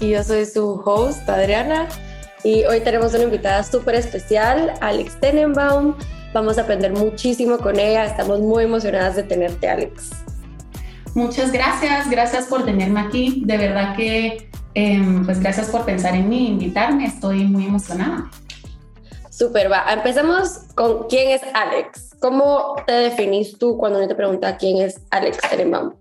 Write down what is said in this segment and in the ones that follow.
Y yo soy su host Adriana. Y hoy tenemos una invitada súper especial, Alex Tenenbaum. Vamos a aprender muchísimo con ella. Estamos muy emocionadas de tenerte, Alex. Muchas gracias, gracias por tenerme aquí. De verdad que, em, pues gracias por pensar en mí, invitarme. Estoy muy emocionada. Súper, va. Empezamos con quién es Alex. ¿Cómo te definís tú cuando uno te pregunta quién es Alex Tenenbaum?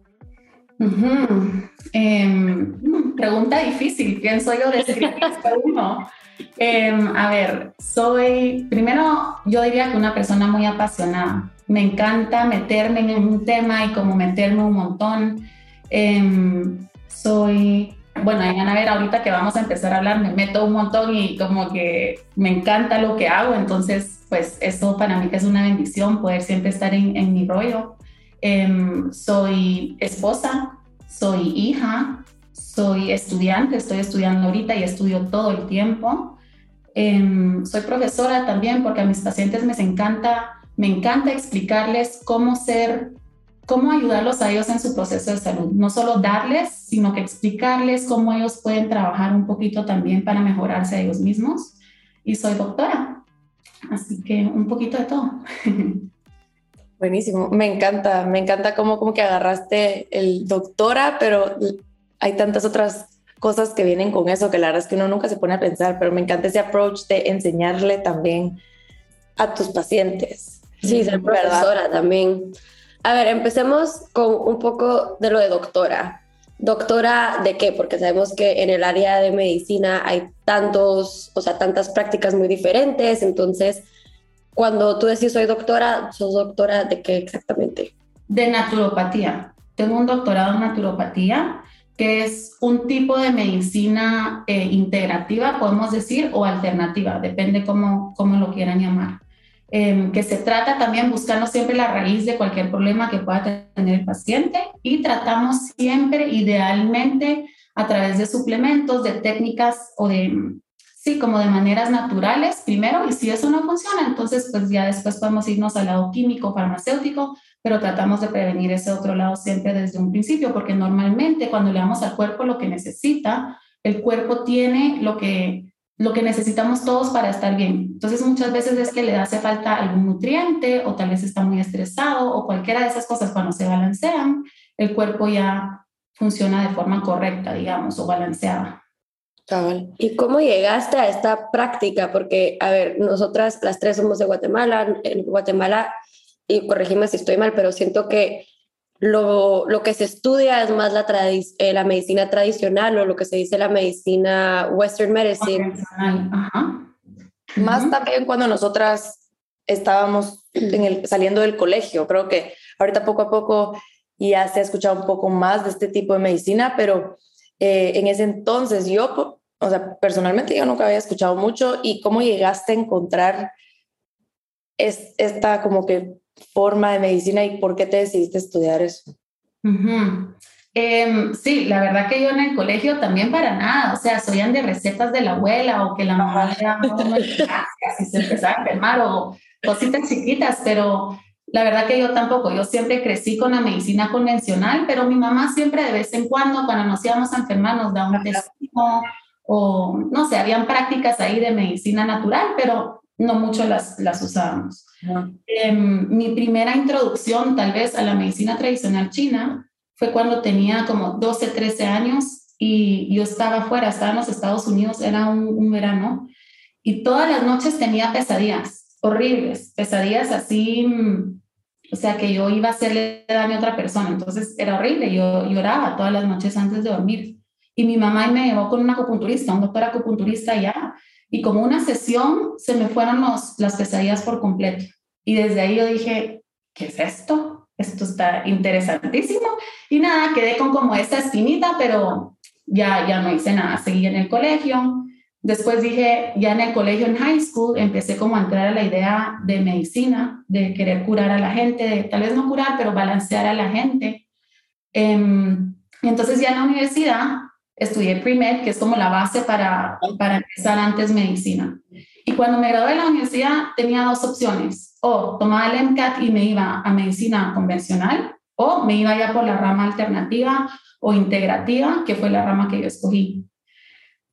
Em, pregunta difícil, pienso yo describir uno. Em, a ver, soy, primero yo diría que una persona muy apasionada. Me encanta meterme en un tema y como meterme un montón. Em, soy, bueno, van a ver ahorita que vamos a empezar a hablar, me meto un montón y como que me encanta lo que hago, entonces pues eso para mí que es una bendición poder siempre estar en, en mi rollo. Soy esposa, soy hija, soy estudiante, estoy estudiando ahorita y estudio todo el tiempo. Em, soy profesora también porque a mis pacientes me encanta, me encanta explicarles cómo ser, cómo ayudarlos a ellos en su proceso de salud. No solo darles, sino que explicarles cómo ellos pueden trabajar un poquito también para mejorarse a ellos mismos. Y soy doctora, así que un poquito de todo. Buenísimo, me encanta, me encanta cómo como que agarraste el doctora, pero hay tantas otras cosas que vienen con eso que la verdad es que uno nunca se pone a pensar, pero me encanta ese approach de enseñarle también a tus pacientes. Sí, ser profesora también. A ver, empecemos con un poco de lo de doctora. ¿Doctora de qué? Porque sabemos que en el área de medicina hay tantos, o sea, tantas prácticas muy diferentes, entonces cuando tú decís soy doctora, ¿sos doctora de qué exactamente? De naturopatía. Tengo un doctorado en naturopatía, que es un tipo de medicina eh, integrativa, podemos decir, o alternativa, depende cómo, cómo lo quieran llamar. Em, que se trata también buscando siempre la raíz de cualquier problema que pueda tener el paciente y tratamos siempre, idealmente, a través de suplementos, de técnicas o de sí, como de maneras naturales primero, y si eso no funciona, entonces pues ya después podemos irnos al lado químico, farmacéutico, pero tratamos de prevenir ese otro lado siempre desde un principio, porque normalmente cuando le damos al cuerpo lo que necesita, el cuerpo tiene lo que, lo que necesitamos todos para estar bien. Entonces muchas veces es que le hace falta algún nutriente o tal vez está muy estresado o cualquiera de esas cosas cuando se balancean, el cuerpo ya funciona de forma correcta, digamos, o balanceada. ¿Y cómo llegaste a esta práctica? Porque, a ver, nosotras las tres somos de Guatemala. En Guatemala, y corregime si estoy mal, pero siento que lo, lo que se estudia es más la, eh, la medicina tradicional o lo que se dice la medicina Western Medicine. Más también cuando nosotras estábamos en el, saliendo del colegio. Creo que ahorita poco a poco ya se ha escuchado un poco más de este tipo de medicina, pero eh, en ese entonces yo o sea, personalmente yo nunca había escuchado mucho y cómo llegaste a encontrar es, esta como que forma de medicina y por qué te decidiste estudiar eso. Em, sí, la verdad que yo en el colegio también para nada, o sea, soían de recetas de la abuela o que la mamá le daba se empezaba a enfermar o cositas chiquitas, pero la verdad que yo tampoco, yo siempre crecí con la medicina convencional, pero mi mamá siempre de vez en cuando, cuando nos íbamos a enfermar, nos da un testigo o no sé, habían prácticas ahí de medicina natural, pero no mucho las, las usábamos. Em, mi primera introducción tal vez a la medicina tradicional china fue cuando tenía como 12, 13 años y yo estaba afuera, estaba en los Estados Unidos, era un, un verano, y todas las noches tenía pesadillas horribles, pesadillas así, o sea, que yo iba a hacerle daño a otra persona, entonces era horrible, yo lloraba todas las noches antes de dormir. Y mi mamá me llevó con un acupunturista, un doctor acupunturista ya, y como una sesión se me fueron los, las pesadillas por completo. Y desde ahí yo dije, ¿qué es esto? Esto está interesantísimo. Y nada, quedé con como esa espinita, pero ya, ya no hice nada, seguí en el colegio. Después dije, ya en el colegio, en high school, empecé como a entrar a la idea de medicina, de querer curar a la gente, de tal vez no curar, pero balancear a la gente. Em, entonces ya en la universidad estudié pre-med, que es como la base para, para empezar antes medicina. Y cuando me gradué de la universidad tenía dos opciones, o tomaba el MCAT y me iba a medicina convencional, o me iba ya por la rama alternativa o integrativa, que fue la rama que yo escogí.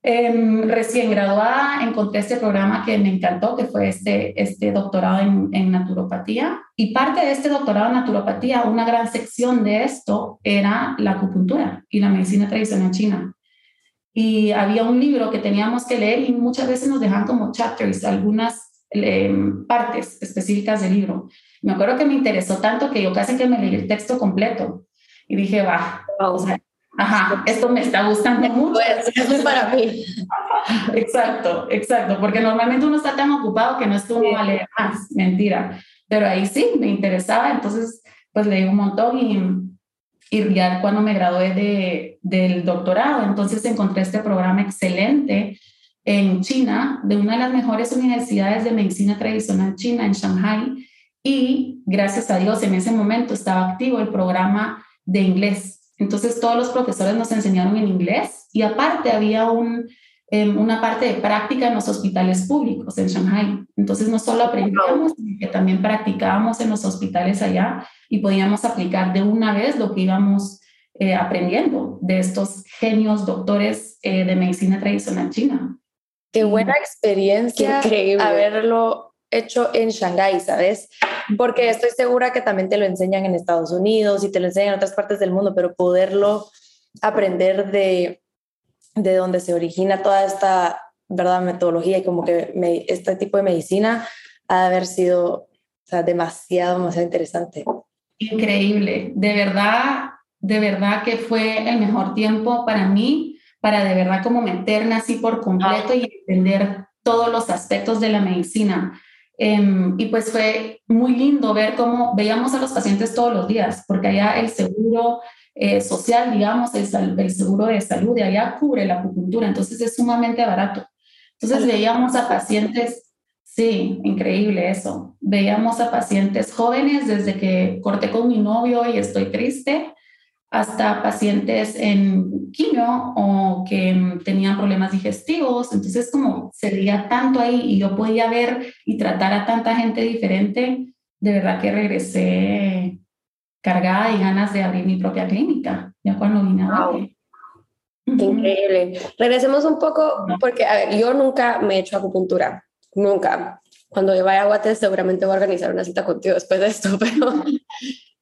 Em, recién graduada encontré este programa que me encantó, que fue este, este doctorado en, en, naturopatía. Y parte de este doctorado en naturopatía, una gran sección de esto era la acupuntura y la medicina tradicional china. Y había un libro que teníamos que leer y muchas veces nos dejaban como chapters, algunas em, partes específicas del libro. Me acuerdo que me interesó tanto que yo casi que me leí el texto completo y dije, va, o sea, Ajá, esto me está gustando mucho. Eso es para mí. exacto, exacto, porque normalmente uno está tan ocupado que no es que uno va a leer más, mentira. Pero ahí sí, me interesaba, entonces pues leí un montón y, y ya cuando me gradué de, del doctorado, entonces encontré este programa excelente en China, de una de las mejores universidades de medicina tradicional china en Shanghai. Y gracias a Dios, en ese momento estaba activo el programa de inglés entonces todos los profesores nos enseñaron en inglés y aparte había un, em, una parte de práctica en los hospitales públicos en Shanghai. Entonces no solo aprendíamos, sino que también practicábamos en los hospitales allá y podíamos aplicar de una vez lo que íbamos eh, aprendiendo de estos genios doctores eh, de medicina tradicional china. Qué buena experiencia Increíble. haberlo hecho en Shanghai, ¿sabes? Porque estoy segura que también te lo enseñan en Estados Unidos y te lo enseñan en otras partes del mundo, pero poderlo aprender de, de donde se origina toda esta, ¿verdad? Metodología y como que este tipo de medicina ha de haber sido demasiado, demasiado interesante. Increíble, de verdad, de verdad que fue el mejor tiempo para mí, para de verdad como meterme así por completo y entender todos los aspectos de la medicina. Em, y pues fue muy lindo ver cómo veíamos a los pacientes todos los días, porque allá el seguro eh, social, digamos, el, el, seguro de salud de allá cubre la acupuntura, entonces es sumamente barato. Entonces veíamos a pacientes, sí, increíble eso. Veíamos a pacientes jóvenes desde que corté con mi novio y estoy triste, hasta pacientes en quimio o que tenían problemas digestivos. Entonces, como se veía tanto ahí y yo podía ver y tratar a tanta gente diferente, de verdad que regresé cargada y ganas de abrir mi propia clínica, ya cuando vine a wow. increíble. Regresemos un poco, porque a ver, yo nunca me he hecho acupuntura, nunca. Cuando yo vaya a Guates seguramente voy a organizar una cita contigo después de esto, pero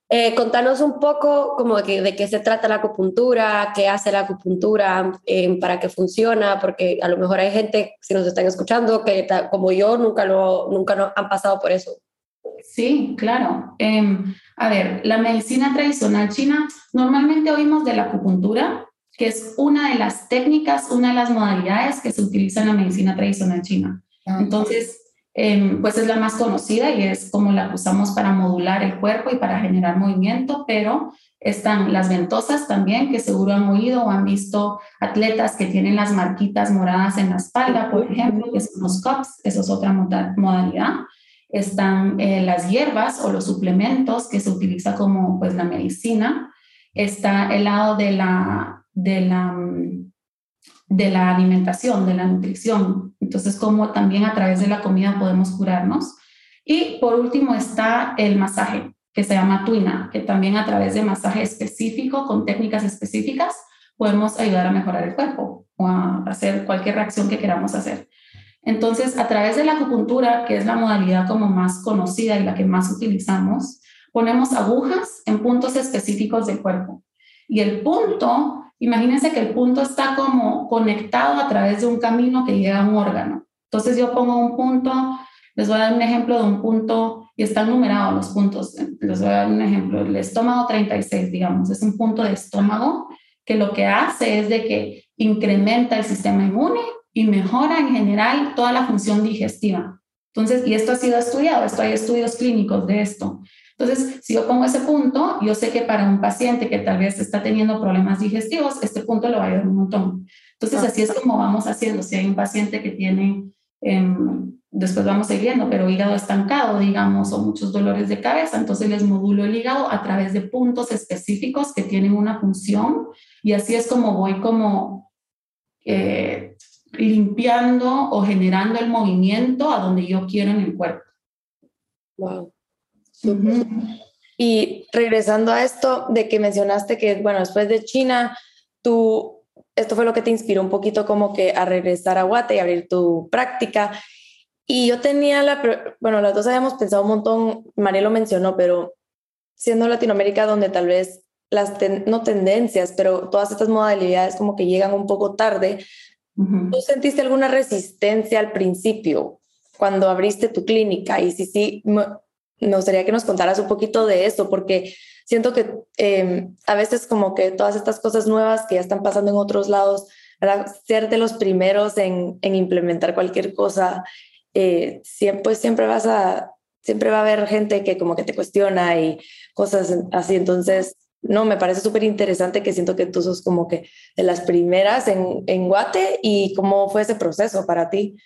eh, contanos un poco como de, de, qué se trata la acupuntura, qué hace la acupuntura, eh, para qué funciona, porque a lo mejor hay gente, si nos están escuchando, que como yo nunca, lo, nunca no, han pasado por eso. Sí, claro. Eh, a ver, la medicina tradicional china, normalmente oímos de la acupuntura, que es una de las técnicas, una de las modalidades que se utiliza en la medicina tradicional china. Entonces, Em, pues es la más conocida y es como la usamos para modular el cuerpo y para generar movimiento, pero están las ventosas también, que seguro han oído o han visto atletas que tienen las marquitas moradas en la espalda, por ejemplo, que son los cups, eso es otra modalidad. Están eh, las hierbas o los suplementos que se utiliza como pues la medicina. Está el lado de la, de la mm, de la alimentación, de la nutrición. Entonces, como también a través de la comida podemos curarnos. Y por último está el masaje, que se llama tuina, que también a través de masaje específico, con técnicas específicas, podemos ayudar a mejorar el cuerpo o a hacer cualquier reacción que queramos hacer. Entonces, a través de la acupuntura, que es la modalidad como más conocida y la que más utilizamos, ponemos agujas en puntos específicos del cuerpo. Y el punto Imagínense que el punto está como conectado a través de un camino que llega a un órgano. Entonces yo pongo un punto, les voy a dar un ejemplo de un punto y están numerados los puntos. Les voy a dar un ejemplo. El estómago 36, digamos, es un punto de estómago que lo que hace es de que incrementa el sistema inmune y mejora en general toda la función digestiva. Entonces, y esto ha sido estudiado, esto hay estudios clínicos de esto. Entonces, si yo pongo ese punto, yo sé que para un paciente que tal vez está teniendo problemas digestivos, este punto lo va a ayudar un montón. Entonces, así es como vamos haciendo. Si hay un paciente que tiene, em, después vamos siguiendo, pero hígado estancado, digamos, o muchos dolores de cabeza, entonces les modulo el hígado a través de puntos específicos que tienen una función y así es como voy como eh, limpiando o generando el movimiento a donde yo quiero en el cuerpo. Wow. Y regresando a esto de que mencionaste que, bueno, después de China, tú, esto fue lo que te inspiró un poquito como que a regresar a Guate y abrir tu práctica. Y yo tenía la, bueno, las dos habíamos pensado un montón, María lo mencionó, pero siendo Latinoamérica donde tal vez las, no tendencias, pero todas estas modalidades como que llegan un poco tarde, ¿tú sentiste alguna resistencia al principio cuando abriste tu clínica? Y si sí, me gustaría que nos contaras un poquito de eso, porque siento que em, a veces como que todas estas cosas nuevas que ya están pasando en otros lados, ser de los primeros en, en implementar cualquier cosa, eh, siempre, siempre vas a, siempre va a haber gente que como que te cuestiona y cosas así. Entonces, no, me parece súper interesante que siento que tú sos como que de las primeras en, en Guate y cómo fue ese proceso para ti.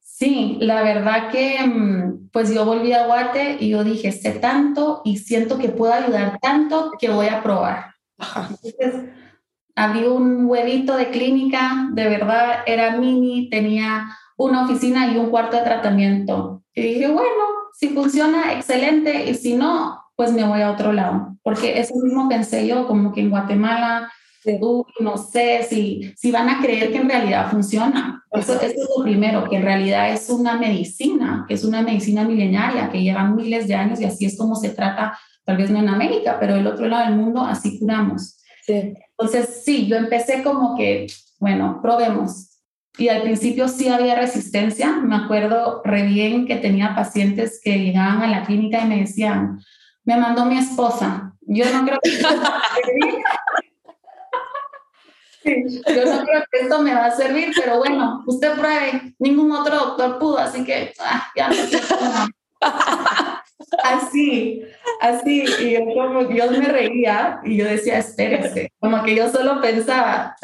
Sí, la verdad que mm, pues yo volví a Guate y yo dije, sé tanto y siento que puedo ayudar tanto que voy a probar. Entonces, abrí un huevito de clínica, de verdad era mini, tenía una oficina y un cuarto de tratamiento. Y dije, bueno, si funciona, excelente, y si no, pues me voy a otro lado, porque eso mismo pensé yo, como que en Guatemala no sé si, si van a creer que en realidad funciona. Eso, es lo primero, que en realidad es una medicina, que es una medicina milenaria, que lleva miles de años y así es como se trata, tal vez no en América, pero del otro lado del mundo así curamos. Entonces, sí, yo empecé como que, bueno, probemos. Y al principio sí había resistencia. Me acuerdo re bien que tenía pacientes que llegaban a la clínica y me decían, me mandó mi esposa. Yo no creo que yo no creo que esto me va a servir, pero bueno, usted pruebe. Ningún otro doctor pudo, así que ah, ya no Así, así. Y yo como Dios me reía y yo decía, espérese. Como que yo solo pensaba,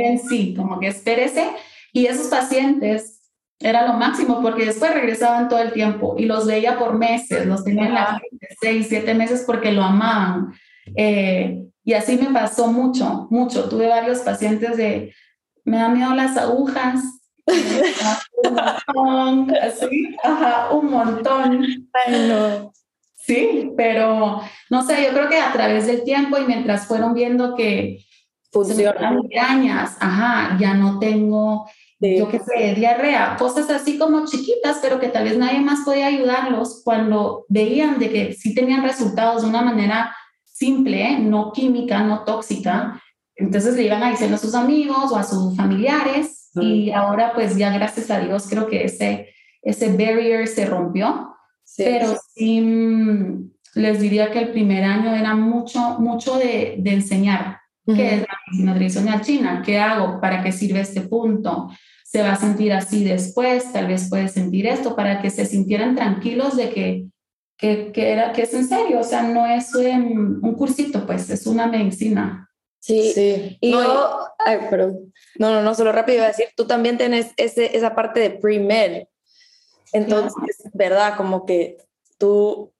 en sí, como que espérese. Y esos pacientes era lo máximo porque después regresaban todo el tiempo y los veía por meses, los tenían la seis, siete meses porque lo amaban. Eh, y así me pasó mucho, mucho. Tuve varios pacientes de, me da miedo las agujas, un montón, así, ajá, un montón. Sí, pero no sé, yo creo que a través del tiempo y mientras fueron viendo que funcionan migrañas, ajá, ya no tengo, yo qué sé, diarrea, cosas así como chiquitas, pero que tal vez nadie más podía ayudarlos cuando veían de que sí tenían resultados de una manera simple, no química, no tóxica. Entonces le iban a decir a sus amigos o a sus familiares y ahora pues ya gracias a Dios creo que ese, ese barrier se rompió. Pero sí mm, les diría que el primer año era mucho, mucho de, de enseñar. Qué es la medicina tradicional china, qué hago, para qué sirve este punto, se va a sentir así después, tal vez puede sentir esto, para que se sintieran tranquilos de que que, que, era, que es en serio, o sea, no es un, un cursito, pues, es una medicina. Sí, sí. Y no, yo, ay, perdón. No, no, no, solo rápido iba a decir, tú también tienes ese, esa parte de pre-med. Entonces, ¿verdad? Como que tú,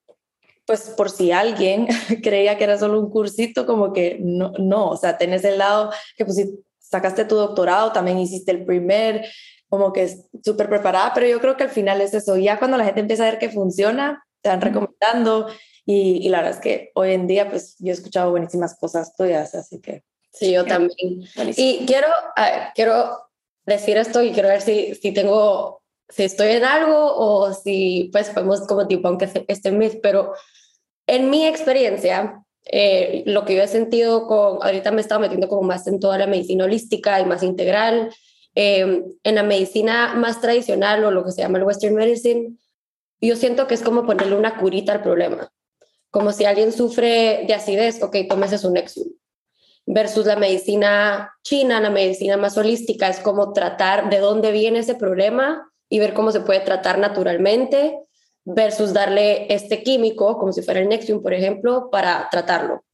pues por si alguien creía que era solo un cursito, como que no, no, o sea, tenés el lado que pues si sacaste tu doctorado, también hiciste el primer, como que es súper preparada, pero yo creo que al final es eso, ya cuando la gente empieza a ver que funciona, te van recomendando y, y, la verdad es que hoy en día pues yo he escuchado buenísimas cosas tuyas, así que... Sí, yo también. Y quiero, quiero decir esto y quiero ver si, si tengo, si estoy en algo o si pues podemos como tipo, aunque esté en mis, pero en mi experiencia, eh, lo que yo he sentido con, ahorita me he metiendo como más en toda la medicina holística y más integral, eh, en la medicina más tradicional o lo que se llama el Western Medicine, yo siento que es como ponerle una curita al problema. Como si alguien sufre de acidez, ok, tomes un Nexium. Versus la medicina china, la medicina más holística, es como tratar de dónde viene ese problema y ver cómo se puede tratar naturalmente versus darle este químico, como si fuera el Nexium, por ejemplo, para tratarlo.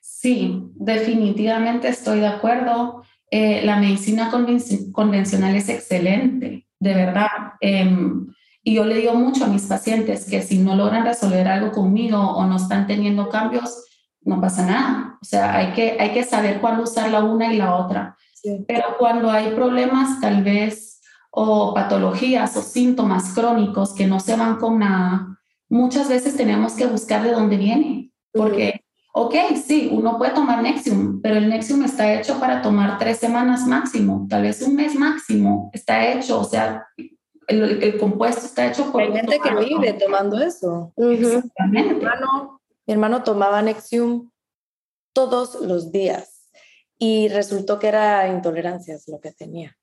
Sí, definitivamente estoy de acuerdo. Eh, la medicina convencional es excelente, de verdad. Em, y yo le digo mucho a mis pacientes que si no logran resolver algo conmigo o no están teniendo cambios, no pasa nada. O sea, hay que, hay que saber cuándo usar la una y la otra. Pero cuando hay problemas tal vez o patologías o síntomas crónicos que no se van con nada, muchas veces tenemos que buscar de dónde viene. Porque, ok, sí, uno puede tomar Nexium, pero el Nexium está hecho para tomar tres semanas máximo, tal vez un mes máximo. Está hecho, o sea, el, compuesto está hecho por... Hay gente que vive tomando eso. Mi hermano, mi hermano tomaba Nexium todos los días y resultó que era intolerancia es lo que tenía.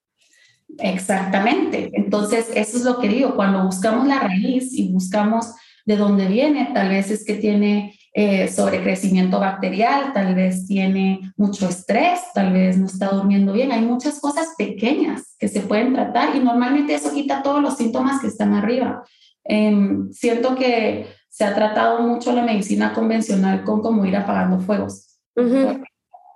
Exactamente. Entonces, eso es lo que digo, cuando buscamos la raíz y buscamos de dónde viene, tal vez es que tiene eh, sobrecrecimiento bacterial, tal vez tiene mucho estrés, tal vez no está durmiendo bien. Hay muchas cosas pequeñas que se pueden tratar y normalmente eso quita todos los síntomas que están arriba. Em, siento que se ha tratado mucho la medicina convencional con como ir apagando fuegos,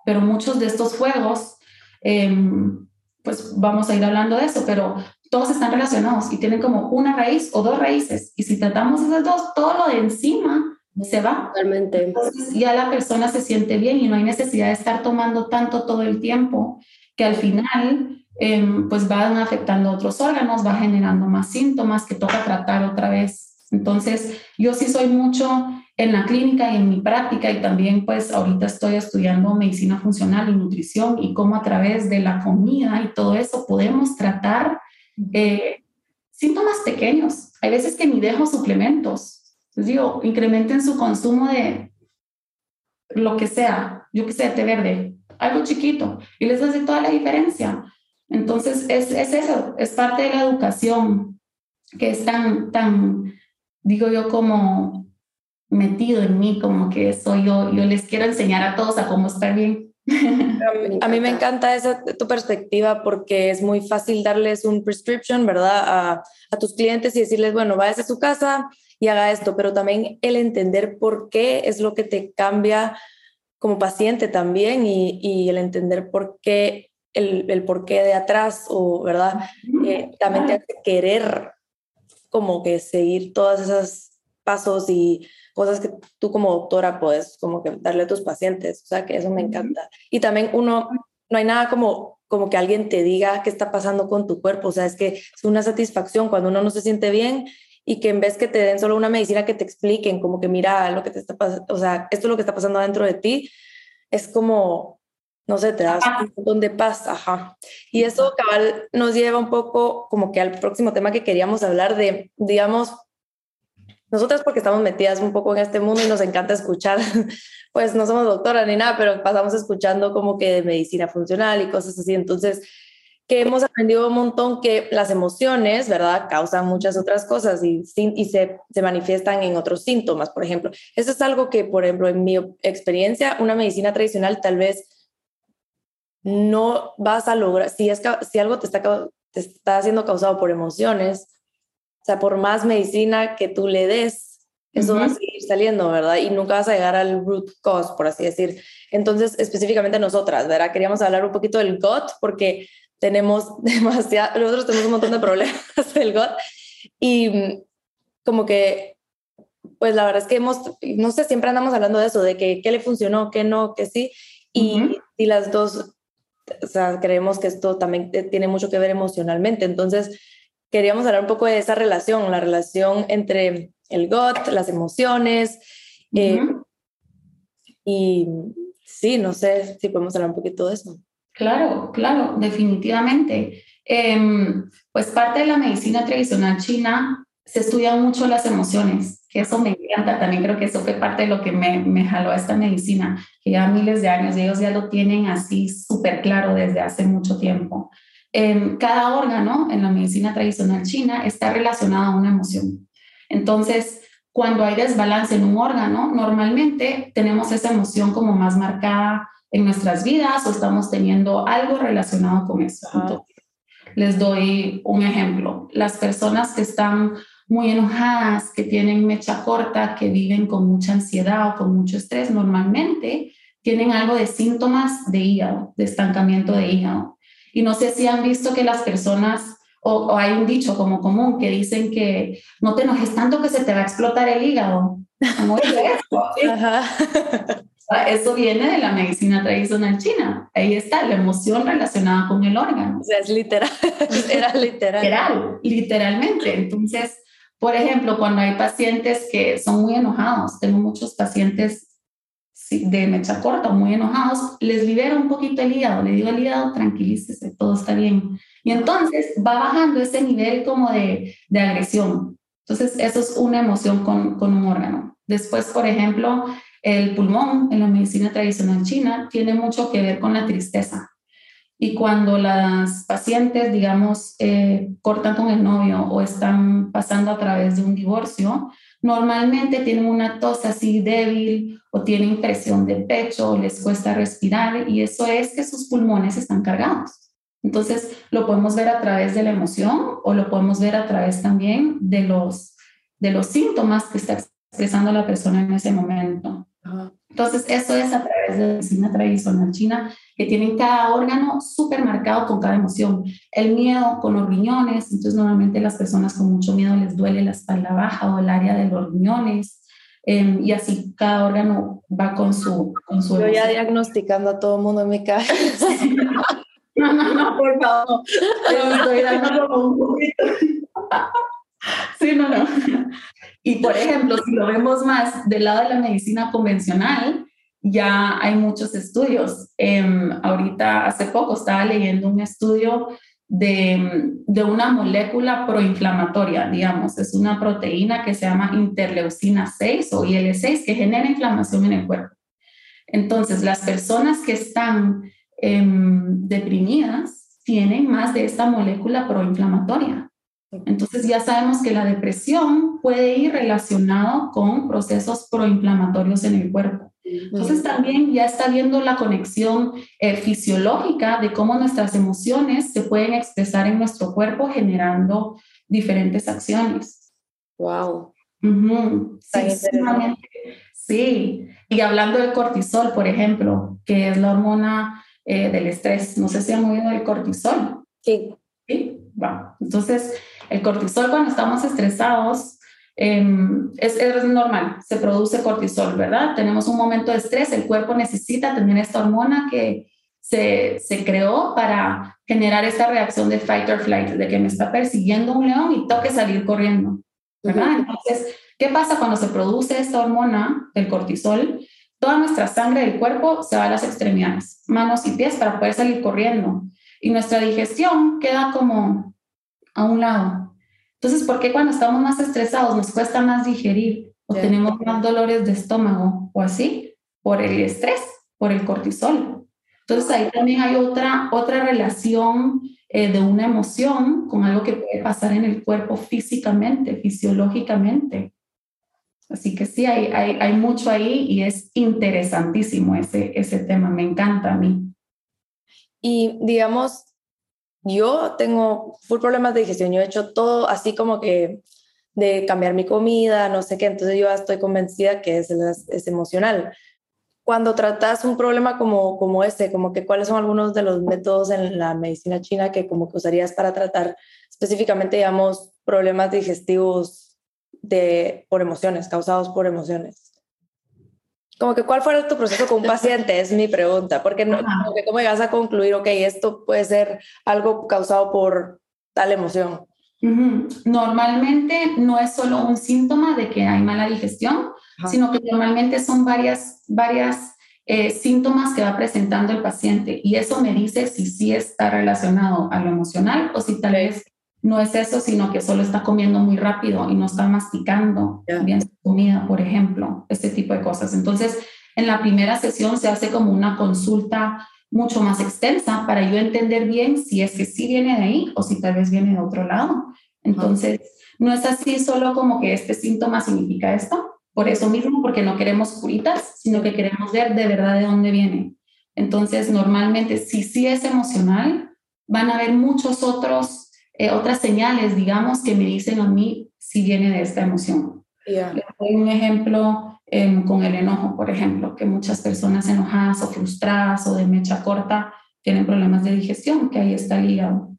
pero muchos de estos fuegos, em, pues vamos a ir hablando de eso, pero todos están relacionados y tienen como una raíz o dos raíces. Y si tratamos esas dos, todo lo de encima se va. Totalmente. Entonces ya la persona se siente bien y no hay necesidad de estar tomando tanto todo el tiempo que al final em, pues van afectando otros órganos, va generando más síntomas que toca tratar otra vez. Entonces yo sí soy mucho en la clínica y en mi práctica y también pues ahorita estoy estudiando medicina funcional y nutrición y cómo a través de la comida y todo eso podemos tratar eh, síntomas pequeños. Hay veces que ni dejo suplementos. Les digo, incrementen su consumo de lo que sea, yo que sé, té verde, algo chiquito, y les hace toda la diferencia. Entonces, es, es eso, es parte de la educación que es tan, tan, digo yo, como metido en mí, como que soy yo, yo les quiero enseñar a todos a cómo estar bien. A mí me encanta esa tu perspectiva porque es muy fácil darles un prescription, ¿verdad? A, a tus clientes y decirles, bueno, vayas a su casa y haga esto, pero también el entender por qué es lo que te cambia como paciente también y, y el entender por qué, el, el por qué de atrás, o, ¿verdad? Eh, también te hace querer como que seguir todos esos pasos y cosas que tú como doctora puedes como que darle a tus pacientes, o sea que eso me encanta. Y también uno, no hay nada como como que alguien te diga qué está pasando con tu cuerpo, o sea, es que es una satisfacción cuando uno no se siente bien y que en vez que te den solo una medicina que te expliquen, como que mira lo que te está pasando, o sea, esto es lo que está pasando dentro de ti, es como, no sé, te das un montón de paz, ajá. Y eso cabal nos lleva un poco como que al próximo tema que queríamos hablar de, digamos, nosotras porque estamos metidas un poco en este mundo y nos encanta escuchar, pues no somos doctoras ni nada, pero pasamos escuchando como que de medicina funcional y cosas así. Entonces, que hemos aprendido un montón que las emociones, ¿verdad?, causan muchas otras cosas y, y se, se manifiestan en otros síntomas, por ejemplo. Eso es algo que, por ejemplo, en mi experiencia, una medicina tradicional tal vez no vas a lograr, si, es, si algo te está, te está siendo causado por emociones, o sea, por más medicina que tú le des, eso va a seguir saliendo, ¿verdad? Y nunca vas a llegar al root cause, por así decir. Entonces, específicamente nosotras, ¿verdad? Queríamos hablar un poquito del gut porque tenemos demasiado, nosotros tenemos un montón de problemas del gut y como que, pues la verdad es que hemos, no sé, siempre andamos hablando de eso, de que qué le funcionó, qué no, qué sí, y, y las dos, o sea, creemos que esto también tiene mucho que ver emocionalmente. Entonces, queríamos hablar un poco de esa relación, la relación entre el gut, las emociones. Eh, y sí, no sé si podemos hablar un poquito de eso. Claro, claro, definitivamente. Em, pues parte de la medicina tradicional china se estudian mucho las emociones, que eso me encanta, también creo que eso fue parte de lo que me, me jaló a esta medicina, que ya miles de años, ellos ya lo tienen así súper claro desde hace mucho tiempo cada órgano en la medicina tradicional china está relacionado a una emoción. Entonces, cuando hay desbalance en un órgano, normalmente tenemos esa emoción como más marcada en nuestras vidas o estamos teniendo algo relacionado con eso. les doy un ejemplo. Las personas que están muy enojadas, que tienen mecha corta, que viven con mucha ansiedad o con mucho estrés, normalmente tienen algo de síntomas de hígado, de estancamiento de hígado. Y no sé si han visto que las personas, o, hay un dicho como común que dicen que no te enojes tanto que se te va a explotar el hígado. ¿Cómo es eso? Eso viene de la medicina tradicional china. Ahí está la emoción relacionada con el órgano. O sea, es literal. Era literal. Literal, literalmente. Entonces, por ejemplo, cuando hay pacientes que son muy enojados, tengo muchos pacientes de mecha corta muy enojados, les libera un poquito el hígado, le digo al hígado, tranquilícese, todo está bien. Y entonces va bajando ese nivel como de, de agresión. Entonces, eso es una emoción con, con un órgano. Después, por ejemplo, el pulmón en la medicina tradicional china tiene mucho que ver con la tristeza. Y cuando las pacientes, digamos, eh, cortan con el novio o están pasando a través de un divorcio, normalmente tienen una tos así débil o tienen presión de pecho o les cuesta respirar y eso es que sus pulmones están cargados. Entonces, lo podemos ver a través de la emoción o lo podemos ver a través también de los, de los síntomas que está expresando la persona en ese momento. Entonces, eso es a través de la medicina tradicional china, que tienen cada órgano súper marcado con cada emoción. El miedo con los riñones, entonces normalmente las personas con mucho miedo les duele la espalda baja o el área de los riñones. Em, y así cada órgano va con su... Con su Yo ya diagnosticando a todo el mundo en mi casa. no, no, no, por favor. estoy dando como un poquito. Sí, no, no. Y por ejemplo, si lo vemos más del lado de la medicina convencional, ya hay muchos estudios. Em, ahorita, hace poco, estaba leyendo un estudio de, de, una molécula proinflamatoria, digamos, es una proteína que se llama interleucina 6 o IL6 que genera inflamación en el cuerpo. Entonces, las personas que están em, deprimidas tienen más de esta molécula proinflamatoria. Entonces ya sabemos que la depresión puede ir relacionado con procesos proinflamatorios en el cuerpo. Entonces también ya está viendo la conexión eh, fisiológica de cómo nuestras emociones se pueden expresar en nuestro cuerpo generando diferentes acciones. Wow. sí, sí, y hablando del cortisol, por ejemplo, que es la hormona eh, del estrés, no sé si han oído del cortisol. Sí. Sí, va. Entonces, el cortisol cuando estamos estresados em, es, es, normal, se produce cortisol, ¿verdad? Tenemos un momento de estrés, el cuerpo necesita tener esta hormona que se, se creó para generar esta reacción de fight or flight, de que me está persiguiendo un león y toque salir corriendo, ¿verdad? Entonces, ¿qué pasa cuando se produce esta hormona, el cortisol? Toda nuestra sangre del cuerpo se va a las extremidades, manos y pies para poder salir corriendo. Y nuestra digestión queda como a un lado. Entonces, ¿por qué cuando estamos más estresados nos cuesta más digerir o tenemos más dolores de estómago o así? Por el estrés, por el cortisol. Entonces ahí también hay otra, otra relación eh, de una emoción con algo que puede pasar en el cuerpo físicamente, fisiológicamente. Así que sí, hay, hay, hay mucho ahí y es interesantísimo ese, ese tema, me encanta a mí. Y digamos, yo tengo full problemas de digestión. Yo he hecho todo así como que de cambiar mi comida, no sé qué. Entonces yo estoy convencida que es, es emocional. Cuando tratas un problema como, como este, como que cuáles son algunos de los métodos en la medicina china que como que usarías para tratar específicamente, digamos, problemas digestivos de, por emociones, causados por emociones como que cuál fue tu proceso con un paciente, es mi pregunta, porque no, como que cómo llegas a concluir, ok, esto puede ser algo causado por tal emoción. Normalmente no es solo un síntoma de que hay mala digestión, sino que normalmente son varias, varias eh, síntomas que va presentando el paciente y eso me dice si sí está relacionado a lo emocional o si tal vez no es eso, sino que solo está comiendo muy rápido y no está masticando bien su comida, por ejemplo, este tipo de cosas. Entonces, en la primera sesión se hace como una consulta mucho más extensa para yo entender bien si es que sí viene de ahí o si tal vez viene de otro lado. Entonces, no es así solo como que este síntoma significa esto, por eso mismo, porque no queremos curitas, sino que queremos ver de verdad de dónde viene. Entonces, normalmente, si sí es emocional, van a haber muchos otros eh, otras señales, digamos, que me dicen a mí si viene de esta emoción. Yeah. doy un ejemplo em, con el enojo, por ejemplo, que muchas personas enojadas o frustradas o de mecha corta tienen problemas de digestión, que ahí está el hígado,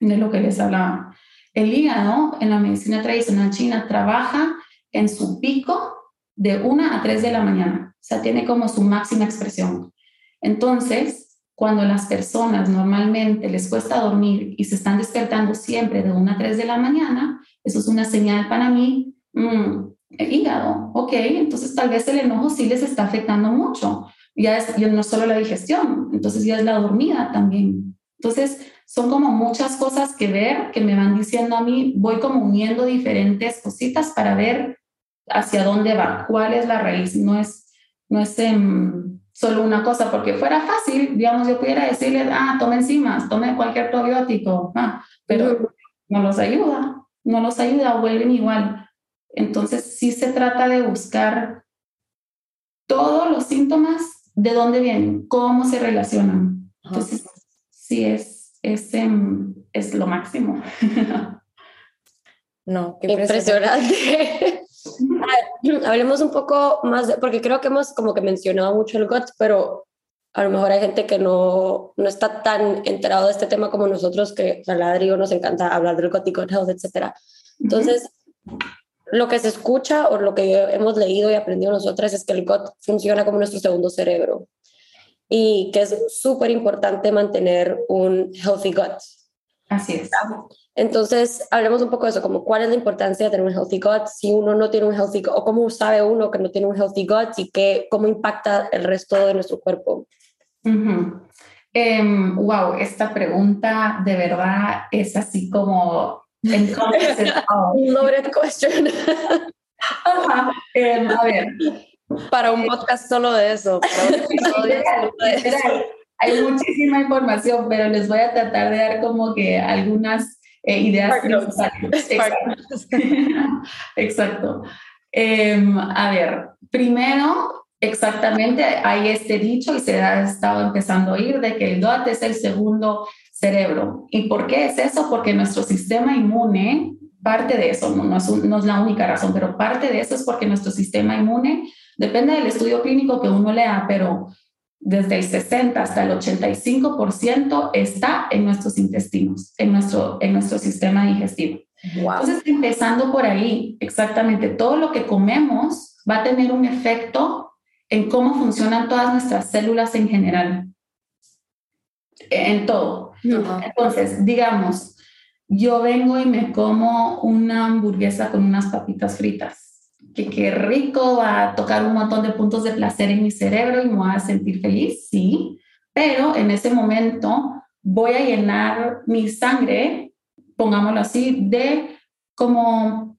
de lo que les hablaba. El hígado en la medicina tradicional china trabaja en su pico de 1 a 3 de la mañana, o sea, tiene como su máxima expresión. Entonces, cuando las personas normalmente les cuesta dormir y se están despertando siempre de 1 a 3 de la mañana, eso es una señal para mí, mmm, el hígado, ok, entonces tal vez el enojo sí les está afectando mucho, ya es ya no solo la digestión, entonces ya es la dormida también. Entonces, son como muchas cosas que ver, que me van diciendo a mí, voy como uniendo diferentes cositas para ver hacia dónde va, cuál es la raíz, no es, no es em, solo una cosa, porque fuera fácil, digamos, yo pudiera decirle, ah, tome enzimas, tome cualquier probiótico, ah, pero no los ayuda, no los ayuda, vuelven igual. Entonces, sí se trata de buscar todos los síntomas, de dónde vienen, cómo se relacionan. Entonces, sí es, es, em, es lo máximo. No, qué Impresionante. Hablemos un poco más, de, porque creo que hemos como que mencionado mucho el GOT, pero a lo mejor hay gente que no, no está tan enterado de este tema como nosotros, que a Ladrigo nos encanta hablar del GOT y God Health, etc. Entonces, lo que se escucha o lo que hemos leído y aprendido nosotras es que el GOT funciona como nuestro segundo cerebro y que es súper importante mantener un healthy gut. Así es. Entonces, hablemos un poco de eso, como cuál es la importancia de tener un healthy gut, si uno no tiene un healthy gut, o cómo sabe uno que no tiene un healthy gut y qué, cómo impacta el resto de nuestro cuerpo. Uh -huh. um, wow, esta pregunta de verdad es así como entonces, oh. Loaded question. Ajá. Um, a ver. Para un podcast solo de eso. Para un solo de eso. Hay muchísima información, pero les voy a tratar de dar como que algunas eh, ideas Exacto. Exacto. Um, a ver, primero, exactamente, hay este dicho y se ha estado empezando a oír de que el DOT es el segundo cerebro. ¿Y por qué es eso? Porque nuestro sistema inmune, parte de eso, no, no, es, un, no es la única razón, pero parte de eso es porque nuestro sistema inmune, depende del estudio clínico que uno lea, pero desde el 60 hasta el 85% está en nuestros intestinos, en nuestro, en nuestro sistema digestivo. Wow. Entonces, empezando por ahí, exactamente, todo lo que comemos va a tener un efecto en cómo funcionan todas nuestras células en general, en todo. Uh -huh. Entonces, digamos, yo vengo y me como una hamburguesa con unas papitas fritas que qué rico, va a tocar un montón de puntos de placer en mi cerebro y me voy a sentir feliz, sí, pero en ese momento voy a llenar mi sangre, pongámoslo así, de como,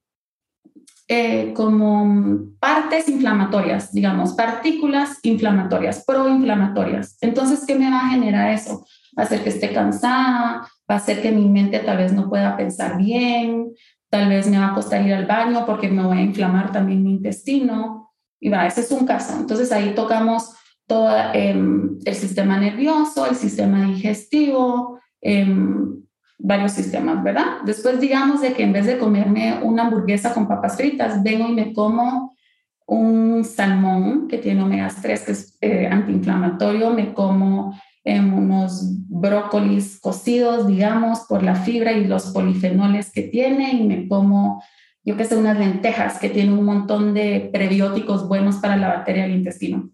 eh, como partes inflamatorias, digamos, partículas inflamatorias, proinflamatorias. Entonces, ¿qué me va a generar eso? Va a hacer que esté cansada, va a hacer que mi mente tal vez no pueda pensar bien, tal vez me va a costar ir al baño porque me voy a inflamar también mi intestino. Y va, ese es un caso. Entonces ahí tocamos todo eh, el sistema nervioso, el sistema digestivo, eh, varios sistemas, ¿verdad? Después digamos de que en vez de comerme una hamburguesa con papas fritas, vengo y me como un salmón que tiene omegas 3, que es eh, antiinflamatorio, me como en unos brócolis cocidos, digamos, por la fibra y los polifenoles que tiene y me como, yo que sé, unas lentejas que tienen un montón de prebióticos buenos para la bacteria del intestino.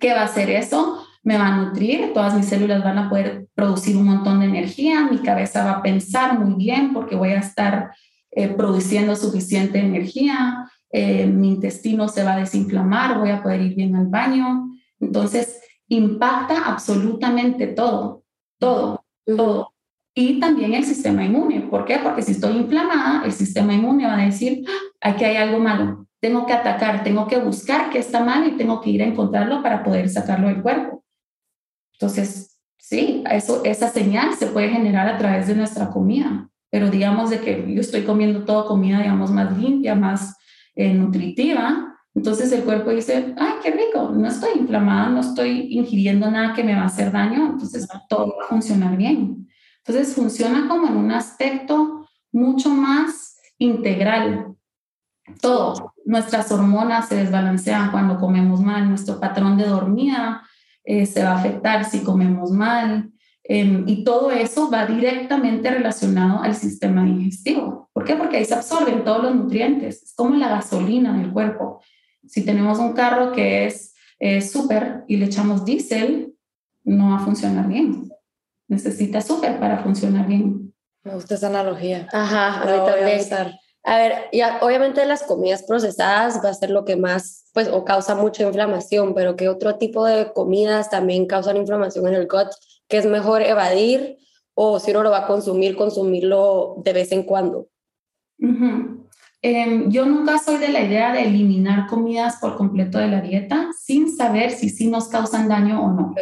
¿Qué va a hacer eso? Me va a nutrir, todas mis células van a poder producir un montón de energía, mi cabeza va a pensar muy bien porque voy a estar eh, produciendo suficiente energía, eh, mi intestino se va a desinflamar, voy a poder ir bien al baño. Entonces, impacta absolutamente todo, todo, todo. Y también el sistema inmune. ¿Por qué? Porque si estoy inflamada, el sistema inmune va a decir, ah, aquí hay algo malo, tengo que atacar, tengo que buscar qué está mal y tengo que ir a encontrarlo para poder sacarlo del cuerpo. Entonces, sí, eso, esa señal se puede generar a través de nuestra comida, pero digamos de que yo estoy comiendo todo comida, digamos, más limpia, más eh, nutritiva, entonces el cuerpo dice, ay, qué rico, no estoy inflamada, no estoy ingiriendo nada que me va a hacer daño, entonces todo va a funcionar bien. Entonces funciona como en un aspecto mucho más integral. Todo, nuestras hormonas se desbalancean cuando comemos mal, nuestro patrón de dormida eh, se va a afectar si comemos mal, em, y todo eso va directamente relacionado al sistema digestivo. ¿Por qué? Porque ahí se absorben todos los nutrientes. Es como la gasolina del cuerpo. Si tenemos un carro que es eh, súper y le echamos diésel, no va a funcionar bien. Necesita súper para funcionar bien. Me gusta esa analogía. Ajá, a mí también. A ver, y obviamente las comidas procesadas va a ser lo que más, pues, o causa mucha inflamación, pero ¿qué otro tipo de comidas también causan inflamación en el gut? que es mejor evadir o si uno lo va a consumir, consumirlo de vez en cuando? Em, yo nunca soy de la idea de eliminar comidas por completo de la dieta sin saber si sí nos causan daño o no,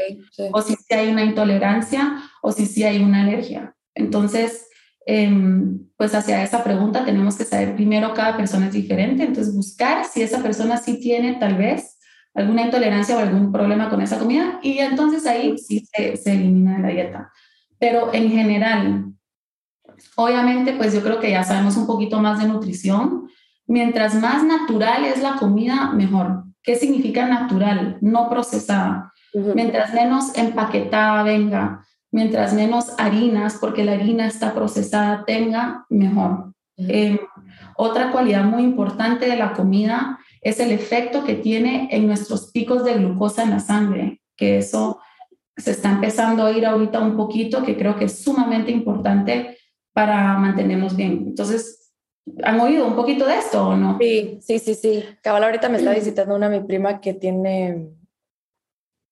o si sí hay una intolerancia o si sí hay una alergia. Entonces, Em, pues hacia esa pregunta tenemos que saber primero cada persona es diferente, entonces buscar si esa persona sí tiene tal vez alguna intolerancia o algún problema con esa comida y entonces ahí sí se, se elimina de la dieta. Pero en general, obviamente pues yo creo que ya sabemos un poquito más de nutrición. Mientras más natural es la comida, mejor. ¿Qué significa natural? No procesada. Mientras menos empaquetada venga, mientras menos harinas, porque la harina está procesada, tenga, mejor. Em, otra cualidad muy importante de la comida es el efecto que tiene en nuestros picos de glucosa en la sangre, que eso se está empezando a ir ahorita un poquito, que creo que es sumamente importante para mantenernos bien. Entonces, ¿han oído un poquito de esto o no? Sí, sí, sí, sí. Cabal, ahorita me está visitando una mi prima que tiene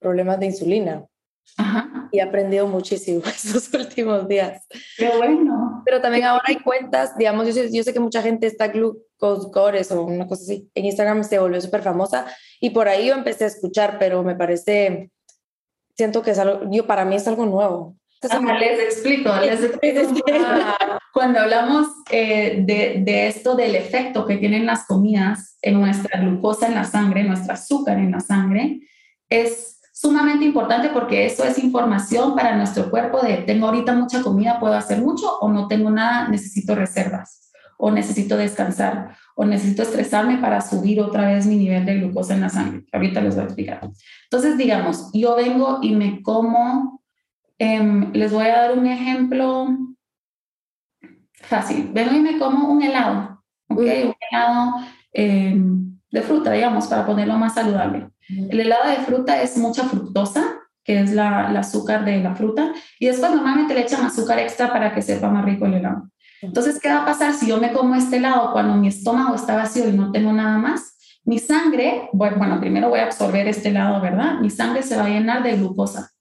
problemas de insulina. Ajá. Y he aprendido muchísimo estos últimos días. Qué bueno. Pero también ahora hay cuentas, digamos, yo sé, yo sé que mucha gente está glucose o una cosa así. En Instagram se volvió súper famosa y por ahí yo empecé a escuchar, pero me parece, siento que es algo, yo para mí es algo nuevo. Les explico, les explico. Cuando hablamos eh, de, de, esto del efecto que tienen las comidas en nuestra glucosa en la sangre, nuestro azúcar en la sangre, es sumamente importante porque eso es información para nuestro cuerpo de tengo ahorita mucha comida, puedo hacer mucho o no tengo nada, necesito reservas o necesito descansar o necesito estresarme para subir otra vez mi nivel de glucosa en la sangre. Ahorita les voy a explicar. Entonces, digamos, yo vengo y me como, em, les voy a dar un ejemplo fácil. Vengo y me como un helado, ¿ok? Un helado em, de fruta, digamos, para ponerlo más saludable. El helado de fruta es mucha fructosa, que es la, el azúcar de la fruta, y después normalmente le echan azúcar extra para que sepa más rico el helado. Entonces, ¿qué va a pasar si yo me como este helado cuando mi estómago está vacío y no tengo nada más? Mi sangre, bueno, primero voy a absorber este helado, ¿verdad? Mi sangre se va a llenar de glucosa.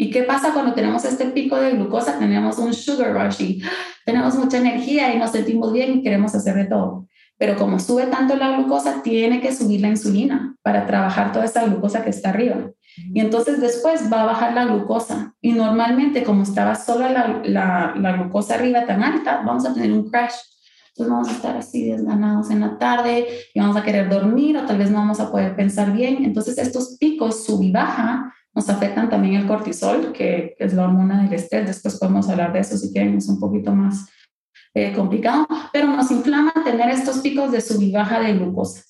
¿Y qué pasa cuando tenemos este pico de glucosa? Tenemos un sugar rush y tenemos mucha energía y nos sentimos bien y queremos hacer de todo. Pero como sube tanto la glucosa, tiene que subir la insulina para trabajar toda esa glucosa que está arriba. Y entonces después va a bajar la glucosa. Y normalmente, como estaba solo la, la, la glucosa arriba tan alta, vamos a tener un crash. Entonces vamos a estar así desganados en la tarde y vamos a querer dormir o tal vez no vamos a poder pensar bien. Entonces estos picos sub y baja nos afectan también el cortisol, que es la hormona del estrés. Después podemos hablar de eso si quieren, es un poquito más eh, complicado, pero nos inflama tener estos picos de sub y baja de glucosa.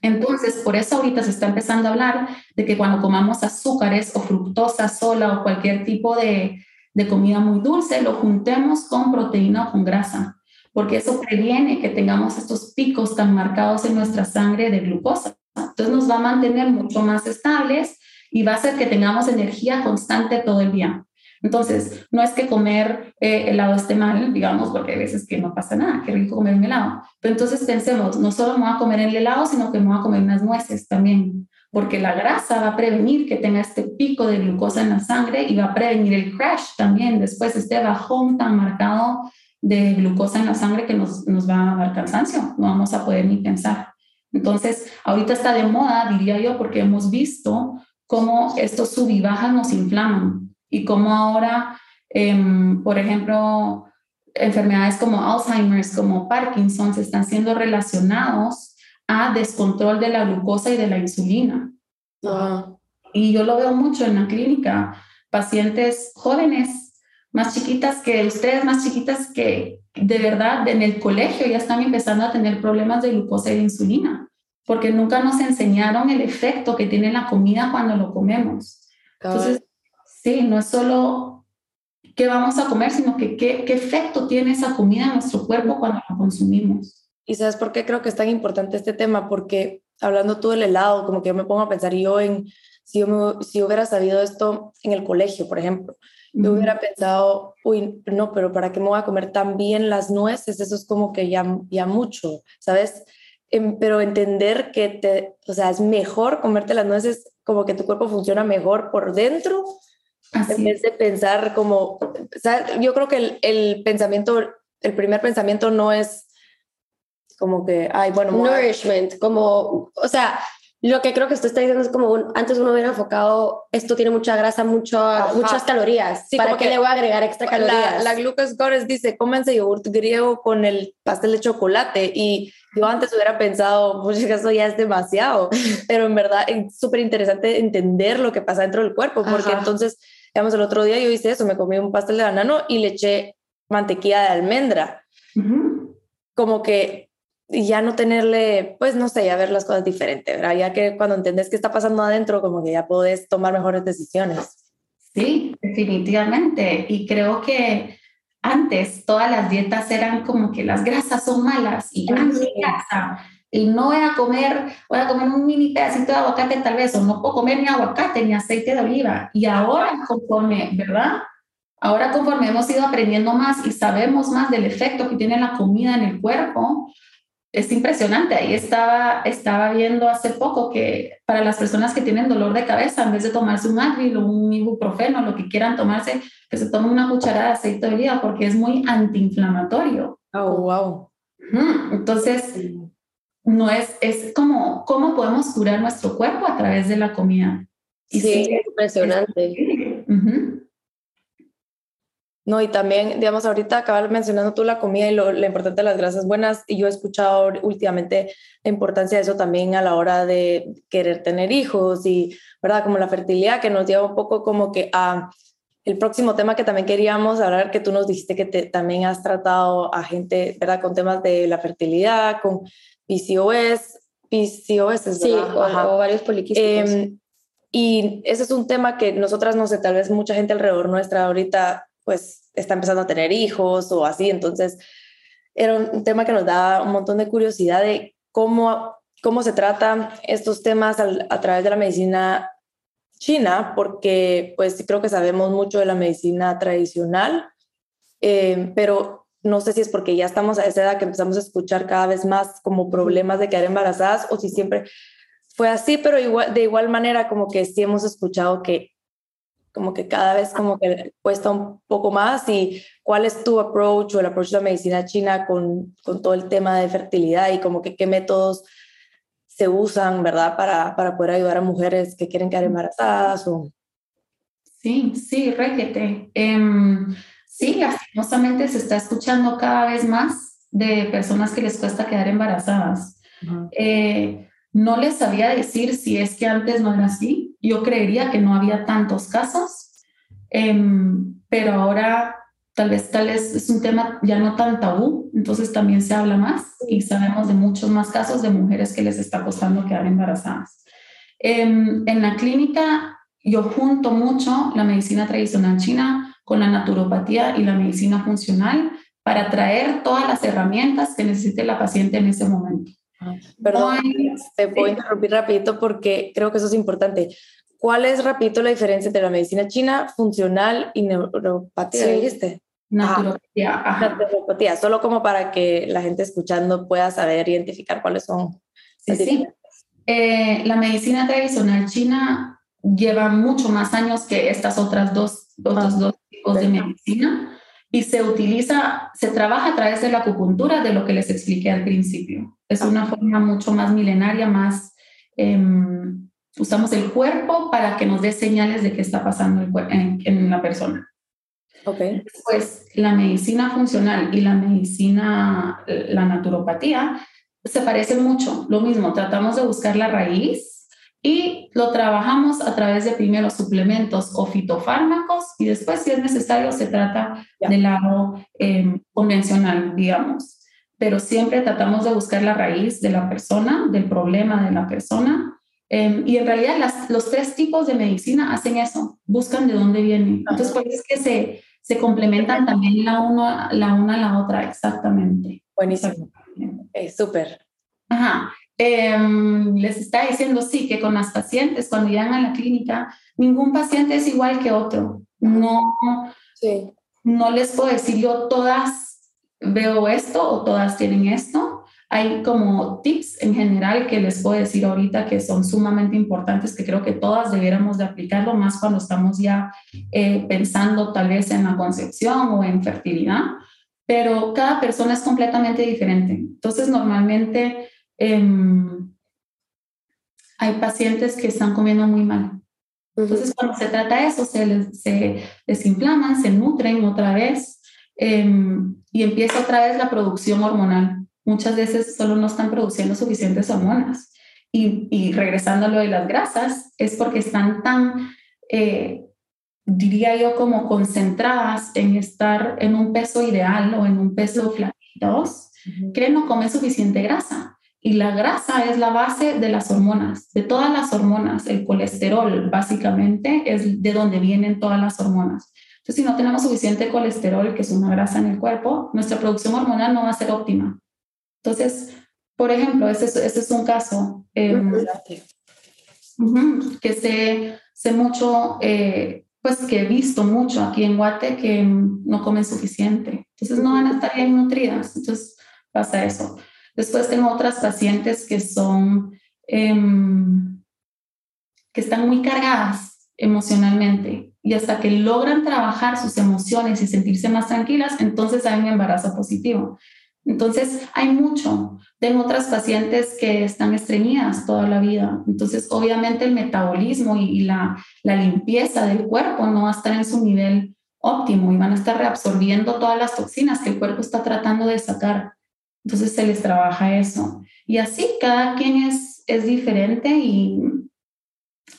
Entonces, por eso ahorita se está empezando a hablar de que cuando comamos azúcares o fructosa sola o cualquier tipo de, de comida muy dulce, lo juntemos con proteína o con grasa, porque eso previene que tengamos estos picos tan marcados en nuestra sangre de glucosa. Entonces nos va a mantener mucho más estables y va a hacer que tengamos energía constante todo el día. Entonces, no es que comer eh, helado esté mal, digamos, porque hay veces que no pasa nada, qué rico comer un helado. Pero entonces pensemos, no solo me voy a comer el helado, sino que me voy a comer unas nueces también, porque la grasa va a prevenir que tenga este pico de glucosa en la sangre y va a prevenir el crash también, después este bajón tan marcado de glucosa en la sangre que nos, nos va a dar cansancio, no vamos a poder ni pensar. Entonces, ahorita está de moda, diría yo, porque hemos visto cómo estos sub y bajas nos inflaman y cómo ahora, em, por ejemplo, enfermedades como Alzheimer's, como Parkinson, se están siendo relacionados a descontrol de la glucosa y de la insulina. Y yo lo veo mucho en la clínica, pacientes jóvenes más chiquitas que ustedes, más chiquitas que de verdad en el colegio ya están empezando a tener problemas de glucosa y de insulina, porque nunca nos enseñaron el efecto que tiene la comida cuando lo comemos. Entonces, sí, no es solo qué vamos a comer, sino que qué, qué efecto tiene esa comida en nuestro cuerpo cuando la consumimos. ¿Y sabes por qué creo que es tan importante este tema? Porque hablando tú del helado, como que yo me pongo a pensar yo en, si yo, si hubiera sabido esto en el colegio, por ejemplo, yo hubiera pensado, uy, no, pero ¿para qué me voy a comer tan bien las nueces? Eso es como que ya, ya mucho, ¿sabes? Em, pero entender que te, o sea, es mejor comerte las nueces como que tu cuerpo funciona mejor por dentro, en vez de pensar como, o sea, yo creo que el, el pensamiento, el primer pensamiento no es como que, ay, bueno. Nourishment, como, o sea, lo que creo que usted está diciendo es como un, antes uno hubiera enfocado, esto tiene mucha grasa, mucho, muchas calorías. ¿Para qué le voy a agregar extra calorías? La, la Glucose dice, cómense yogur griego con el pastel de chocolate. Y yo antes hubiera pensado, pues eso ya es demasiado. Pero en verdad es súper interesante entender lo que pasa dentro del cuerpo. Porque entonces, digamos, el otro día yo hice eso, me comí un pastel de banano y le eché mantequilla de almendra. Como que y ya no tenerle, pues no sé, ya ver las cosas diferente, ¿verdad? Ya que cuando entendés qué está pasando adentro, como que ya podés tomar mejores decisiones. Sí, definitivamente. Y creo que antes todas las dietas eran como que las grasas son malas y grasa. Y no voy a comer, voy a comer un mini pedacito de aguacate tal vez, o no puedo comer ni aguacate ni aceite de oliva. Y ahora conforme, ¿verdad? Ahora conforme hemos ido aprendiendo más y sabemos más del efecto que tiene la comida en el cuerpo, es impresionante. Ahí estaba, estaba viendo hace poco que para las personas que tienen dolor de cabeza, en vez de tomarse un Advil o un ibuprofeno, lo que quieran tomarse, que se tomen una cucharada de aceite de oliva porque es muy antiinflamatorio. Oh, wow. Entonces, no es, es como cómo podemos curar nuestro cuerpo a través de la comida. Y sí, es impresionante. No, y también, digamos, ahorita acabas mencionando tú la comida y lo, la importancia de las grasas buenas, y yo he escuchado últimamente la importancia de eso también a la hora de querer tener hijos y, ¿verdad? Como la fertilidad, que nos lleva un poco como que a el próximo tema que también queríamos hablar, que tú nos dijiste que te, también has tratado a gente, ¿verdad? Con temas de la fertilidad, con PCOS, PCOS, Sí, o, varios poliquísticos. Em, y ese es un tema que nosotras, no sé, tal vez mucha gente alrededor nuestra ahorita pues está empezando a tener hijos o así. Entonces, era un tema que nos da un montón de curiosidad de cómo, cómo se tratan estos temas a, través de la medicina china, porque pues creo que sabemos mucho de la medicina tradicional, eh, pero no sé si es porque ya estamos a esa edad que empezamos a escuchar cada vez más como problemas de quedar embarazadas o si siempre fue así, pero igual, de igual manera como que sí hemos escuchado que como que cada vez como que cuesta un poco más y cuál es tu approach o el approach de la medicina china con, con todo el tema de fertilidad y como que qué métodos se usan, ¿verdad? Para, para poder ayudar a mujeres que quieren quedar embarazadas o... Sí, sí, requete. Eh, sí, lastimosamente se está escuchando cada vez más de personas que les cuesta quedar embarazadas. eh, no les sabía decir si es que antes no era así. Yo creería que no había tantos casos, em, pero ahora tal vez, tal es un tema ya no tan tabú, entonces también se habla más y sabemos de muchos más casos de mujeres que les está costando quedar embarazadas. Em, en la clínica yo junto mucho la medicina tradicional china con la naturopatía y la medicina funcional para traer todas las herramientas que necesite la paciente en ese momento. Perdón, te puedo interrumpir rapidito porque creo que eso es importante. ¿Cuál es, rapidito, la diferencia entre la medicina china funcional y neuropatía, dijiste? Naturopatía. Naturopatía, solo como para que la gente escuchando pueda saber identificar cuáles son. Sí, sí. Eh, la medicina tradicional china lleva mucho más años que estas otras dos, otros dos tipos de medicina y se utiliza, se trabaja a través de la acupuntura, de lo que les expliqué al principio. Es una forma mucho más milenaria, más... Em, usamos el cuerpo para que nos dé señales de qué está pasando en, en la persona. Okay. Después, la medicina funcional y la medicina, la naturopatía, se parecen mucho. Lo mismo, tratamos de buscar la raíz y lo trabajamos a través de primero suplementos o fitofármacos y después, si es necesario, se trata del lado em, convencional, digamos. Pero siempre tratamos de buscar la raíz de la persona, del problema de la persona. Em, y en realidad las, los tres tipos de medicina hacen eso, buscan de dónde viene. Entonces, por eso es que se, se complementan también la, uno, la una a la otra, exactamente. Buenísimo. Es súper. Ajá. Em, les está diciendo, sí, que con las pacientes, cuando llegan a la clínica, ningún paciente es igual que otro. No, no les puedo decir yo todas veo esto o todas tienen esto. Hay como tips en general que les puedo decir ahorita que son sumamente importantes, que creo que todas debiéramos de aplicarlo más cuando estamos ya eh, pensando tal vez en la concepción o en fertilidad, pero cada persona es completamente diferente. Entonces, normalmente Em, hay pacientes que están comiendo muy mal. Entonces, cuando se trata de eso, se, les, se desinflaman, se nutren otra vez em, y empieza otra vez la producción hormonal. Muchas veces solo no están produciendo suficientes hormonas. Y, y regresando a lo de las grasas, es porque están tan, eh, diría yo, como concentradas en estar en un peso ideal o en un peso flaquitos, que no comen suficiente grasa. Y la grasa es la base de las hormonas, de todas las hormonas. El colesterol, básicamente, es de donde vienen todas las hormonas. Entonces, si no tenemos suficiente colesterol, que es una grasa en el cuerpo, nuestra producción hormonal no va a ser óptima. Entonces, por ejemplo, ese es, es un caso em, que sé, sé mucho, eh, pues que he visto mucho aquí en Guate que no comen suficiente. Entonces, no van a estar bien nutridas. Entonces, pasa eso. Después tengo otras pacientes que son, em, que están muy cargadas emocionalmente y hasta que logran trabajar sus emociones y sentirse más tranquilas, entonces hay un embarazo positivo. Entonces hay mucho. Tengo otras pacientes que están estreñidas toda la vida. Entonces obviamente el metabolismo y, la, la limpieza del cuerpo no va a estar en su nivel óptimo y van a estar reabsorbiendo todas las toxinas que el cuerpo está tratando de sacar. Entonces se les trabaja eso. Y así cada quien es, es diferente y,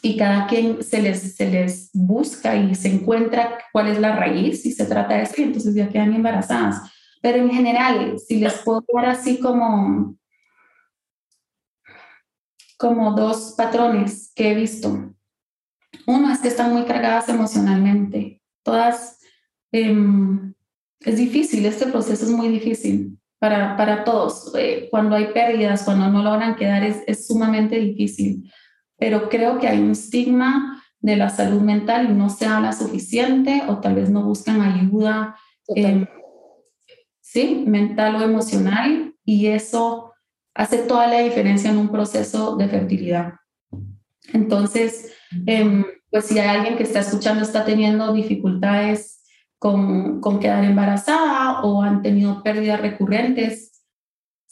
y cada quien se les, se les busca y se encuentra cuál es la raíz y se trata de eso y entonces ya quedan embarazadas. Pero en general, si les puedo dar así como, como dos patrones que he visto. Uno es que están muy cargadas emocionalmente. Todas, em, es difícil, este proceso es muy difícil para, para todos. Eh, cuando hay pérdidas, cuando no logran quedar, es, es, sumamente difícil. Pero creo que hay un estigma de la salud mental y no se habla suficiente o tal vez no buscan ayuda, eh, sí, mental o emocional y eso hace toda la diferencia en un proceso de fertilidad. Entonces, eh, pues si hay alguien que está escuchando, está teniendo dificultades con, con quedar embarazada o han tenido pérdidas recurrentes,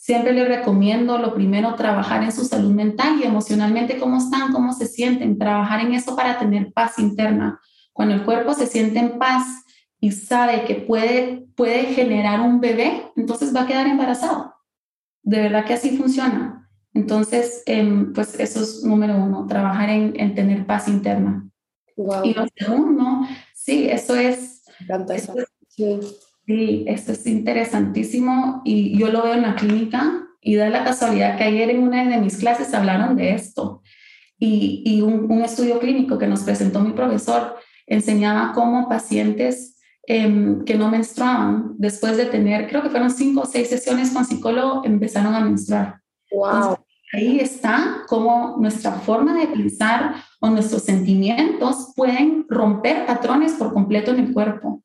siempre les recomiendo lo primero trabajar en su salud mental y emocionalmente cómo están, cómo se sienten, trabajar en eso para tener paz interna. Cuando el cuerpo se siente en paz y sabe que puede, puede generar un bebé, entonces va a quedar embarazado. De verdad que así funciona. Entonces, em, pues eso es número uno, trabajar en, en tener paz interna. Y lo segundo, sí, eso es esto, sí. Sí, esto es interesantísimo y yo lo veo en la clínica y da la casualidad que ayer en una de mis clases hablaron de esto y, y un, un, estudio clínico que nos presentó mi profesor enseñaba cómo pacientes eh, que no menstruaban después de tener, creo que fueron cinco o seis sesiones con psicólogo, empezaron a menstruar. Wow. Entonces, ahí está cómo nuestra forma de pensar o nuestros sentimientos pueden romper patrones por completo en el cuerpo.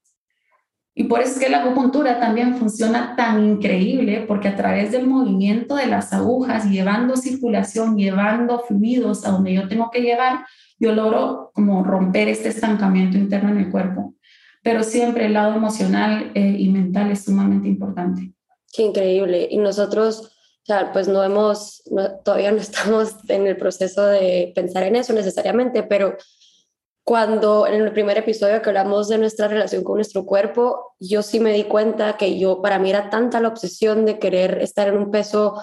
Y por eso es que la acupuntura también funciona tan increíble, porque a través del movimiento de las agujas, llevando circulación, llevando fluidos a donde yo tengo que llevar, yo logro como romper este estancamiento interno en el cuerpo. Pero siempre el lado emocional eh, y mental es sumamente importante. Qué increíble. Y nosotros sea, pues no hemos, todavía no estamos en el proceso de pensar en eso necesariamente, pero cuando en el primer episodio que hablamos de nuestra relación con nuestro cuerpo, yo sí me di cuenta que yo, para mí era tanta la obsesión de querer estar en un peso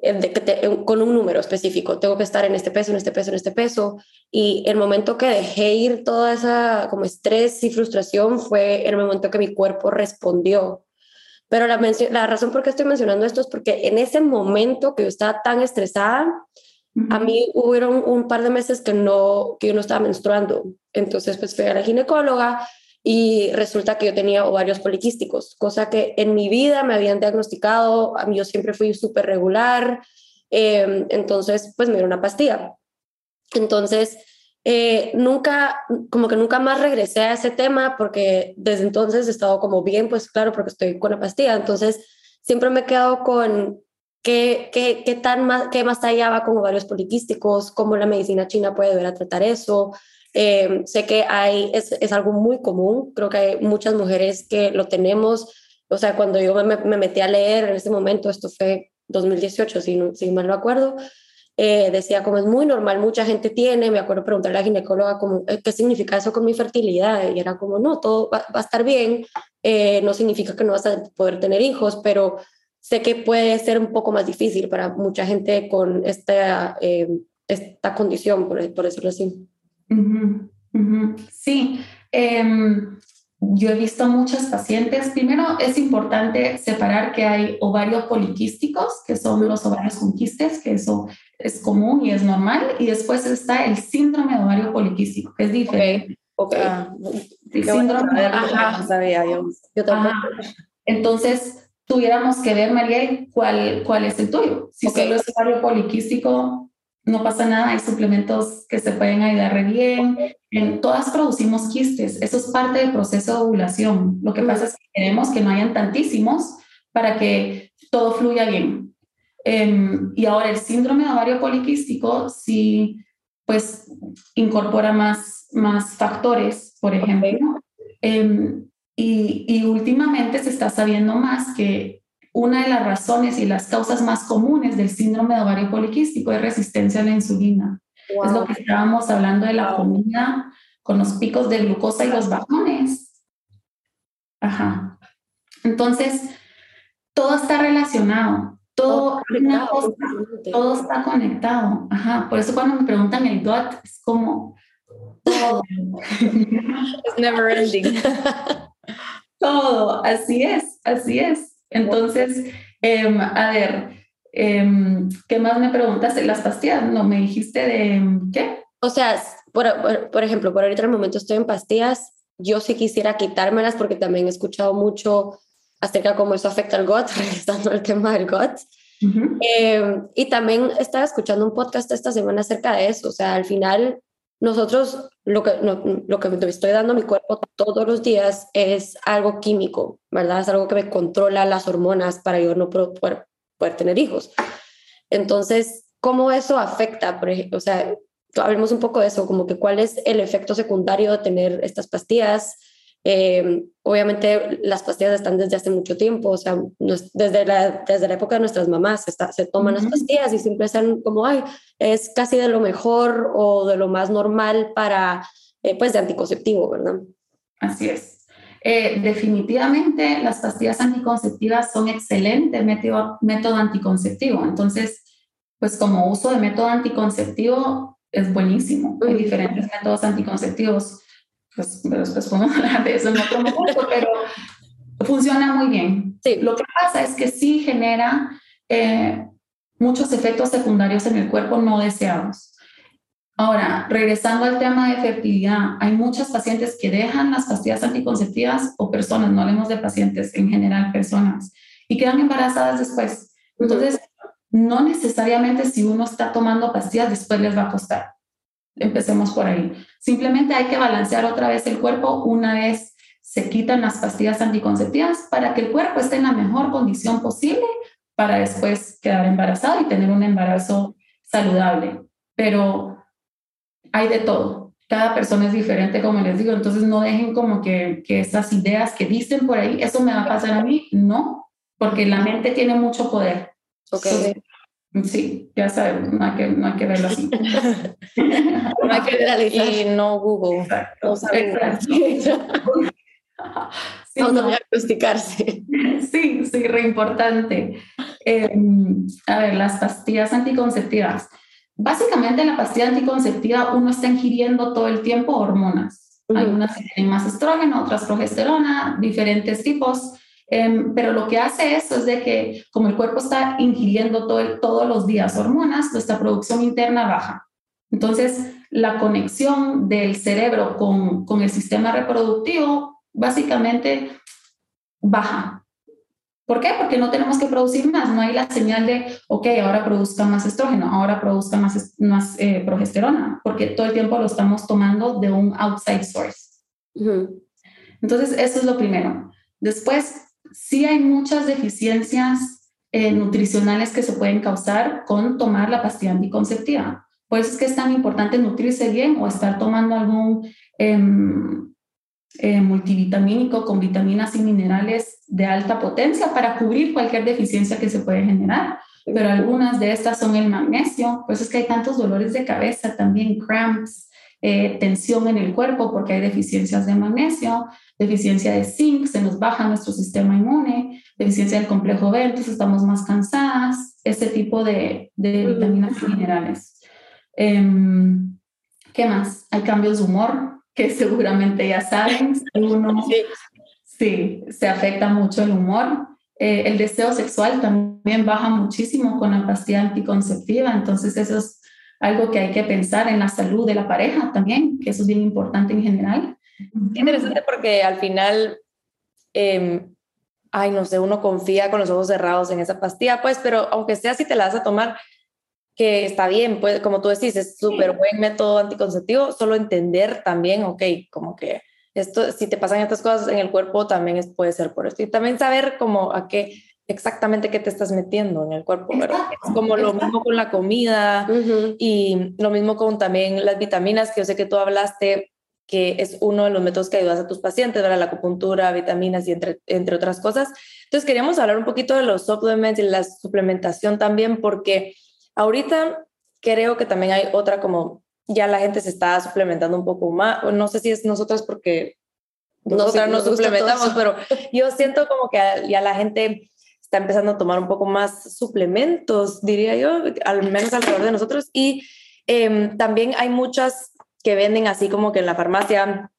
de que con un número específico, tengo que estar en este peso, en este peso, en este peso. Y el momento que dejé ir toda esa como estrés y frustración fue el momento que mi cuerpo respondió. Pero la, la razón por qué estoy mencionando esto es porque en ese momento que yo estaba tan estresada, a mí hubieron un par de meses que no, que yo no estaba menstruando. Entonces, pues fui a la ginecóloga y resulta que yo tenía ovarios poliquísticos, cosa que en mi vida me habían diagnosticado, a mí yo siempre fui súper regular, em, entonces pues me dieron una pastilla. Entonces, eh, nunca, como que nunca más regresé a ese tema porque desde entonces he estado como bien, pues claro, porque estoy con la pastilla, entonces siempre me he quedado con qué, qué, qué, tan más, qué más allá va con ovarios poliquísticos, cómo la medicina china puede ver a tratar eso, eh, sé que hay, es, es, algo muy común, creo que hay muchas mujeres que lo tenemos, o sea, cuando yo me, me metí a leer en ese momento, esto fue 2018, si, no, si mal no acuerdo, eh, decía como es muy normal, mucha gente tiene, me acuerdo preguntarle a la ginecóloga como, eh, ¿qué significa eso con mi fertilidad? Y era como, no, todo va, va a estar bien, no significa que no vas a poder tener hijos, pero sé que puede ser un poco más difícil para mucha gente con esta, esta condición, por, por decirlo así. Sí, em, yo he visto muchas pacientes. Primero es importante separar que hay ovarios poliquísticos, que son los ovarios con quistes, que eso es común y es normal. Y después está el síndrome de ovario poliquístico, que es diferente. Okay. Ah, síndrome ajá. yo Entonces, tuviéramos que ver, Mariel, cuál, cuál es el tuyo. Si solo es ovario poliquístico, no pasa nada, hay suplementos que se pueden ayudar re bien. En, todas producimos quistes, eso es parte del proceso de ovulación. Lo que pasa es que queremos que no hayan tantísimos para que todo fluya bien. Em, y ahora el síndrome de ovario poliquístico sí, pues, incorpora más, más factores, por ejemplo. Em, y, y últimamente se está sabiendo más que una de las razones y las causas más comunes del síndrome de ovario poliquístico es resistencia a la insulina. Es lo que estábamos hablando de la comida con los picos de glucosa y los bajones. Ajá. Entonces, todo está relacionado. Todo, todo, está conectado. Ajá. Por eso cuando me preguntan el GOT, es como todo. Never ending. todo, así es, así es. Entonces, em, a ver, em, ¿qué más me preguntaste? Las pastillas, ¿no? ¿Me dijiste de qué? O sea, por, por, ejemplo, por ahorita el momento estoy en pastillas, yo sí quisiera quitármelas porque también he escuchado mucho acerca de cómo eso afecta al GOT, regresando al tema del GOT. Em, y también estaba escuchando un podcast esta semana acerca de eso, o sea, al final nosotros lo que, lo que me estoy dando a mi cuerpo todos los días es algo químico, ¿verdad? Es algo que me controla las hormonas para yo no poder, poder tener hijos. Entonces, ¿cómo eso afecta? Por ejemplo, o sea, hablemos un poco de eso, como que cuál es el efecto secundario de tener estas pastillas, eh, obviamente las pastillas están desde hace mucho tiempo, o sea, desde, la, desde la época de nuestras mamás se toman las pastillas y siempre están como, ay, es casi de lo mejor o de lo más normal para, eh, pues, de anticonceptivo, ¿verdad? Así es. Eh, definitivamente las pastillas anticonceptivas son excelente método, método anticonceptivo. Entonces, pues como uso de método anticonceptivo es buenísimo. Hay diferentes métodos anticonceptivos pues, después podemos hablar de eso en otro momento, pero funciona muy bien. Sí. Lo que pasa es que sí genera eh, muchos efectos secundarios en el cuerpo no deseados. Ahora, regresando al tema de fertilidad, hay muchas pacientes que dejan las pastillas anticonceptivas o personas, no hablemos de pacientes, en general personas, y quedan embarazadas después. Entonces, no necesariamente si uno está tomando pastillas, después les va a costar. Empecemos por ahí. Simplemente hay que balancear otra vez el cuerpo una vez se quitan las pastillas anticonceptivas para que el cuerpo esté en la mejor condición posible para después quedar embarazado y tener un embarazo saludable. Pero hay de todo. Cada persona es diferente, como les digo. Entonces no dejen como que, que esas ideas que dicen por ahí, eso me va a pasar a mí. No, porque la mente tiene mucho poder. Okay. Sí, ya sabemos, no hay que, no hay que verlo así. no hay que generalizar. Y no Google. Exacto. Exacto. Sí, diagnosticarse. Sí, sí, re importante. Em, a ver, las pastillas anticonceptivas. Básicamente, la pastilla anticonceptiva uno está ingiriendo todo el tiempo hormonas. Hay unas que tienen más estrógeno, otras progesterona, diferentes tipos. Em, pero lo que hace eso es de que como el cuerpo está ingiriendo todo todos los días hormonas, nuestra producción interna baja. Entonces, la conexión del cerebro con, con el sistema reproductivo básicamente baja. ¿Por qué? Porque no tenemos que producir más, no hay la señal de, ok, ahora produzca más estrógeno, ahora produzca más, más eh, progesterona, porque todo el tiempo lo estamos tomando de un outside source. Entonces, eso es lo primero. Después, sí hay muchas deficiencias eh, nutricionales que se pueden causar con tomar la pastilla anticonceptiva. Por eso es que es tan importante nutrirse bien o estar tomando algún em, eh, multivitamínico con vitaminas y minerales de alta potencia para cubrir cualquier deficiencia que se puede generar. Pero algunas de estas son el magnesio, por eso es que hay tantos dolores de cabeza, también cramps, eh, tensión en el cuerpo porque hay deficiencias de magnesio, deficiencia de zinc, se nos baja nuestro sistema inmune, deficiencia del complejo B, entonces estamos más cansadas, ese tipo de, de vitaminas y minerales. Em, ¿Qué más? Hay cambios de humor, que seguramente ya saben. Uno, sí. se afecta mucho el humor. Eh, el deseo sexual también baja muchísimo con la pastilla anticonceptiva, entonces eso es algo que hay que pensar en la salud de la pareja también, que eso es bien importante en general. Interesante porque al final, em, ay, no sé, uno confía con los ojos cerrados en esa pastilla, pues, pero aunque sea si te la vas a tomar, que está bien, pues como tú decís, es súper buen método anticonceptivo, solo entender también, ok, como que esto, si te pasan estas cosas en el cuerpo, también es, puede ser por esto. Y también saber como a qué, exactamente qué te estás metiendo en el cuerpo, ¿verdad? Es como lo mismo con la comida y lo mismo con también las vitaminas, que yo sé que tú hablaste que es uno de los métodos que ayudas a tus pacientes, ¿verdad? La acupuntura, vitaminas y entre, entre otras cosas. Entonces queríamos hablar un poquito de los supplements y la suplementación también, porque Ahorita creo que también hay otra como ya la gente se está suplementando un poco más, no sé si es nosotras porque nosotras no, nos suplementamos, pero yo siento como que ya la gente está empezando a tomar un poco más suplementos, diría yo, al menos alrededor de nosotros. Y em, también hay muchas que venden así como que en la farmacia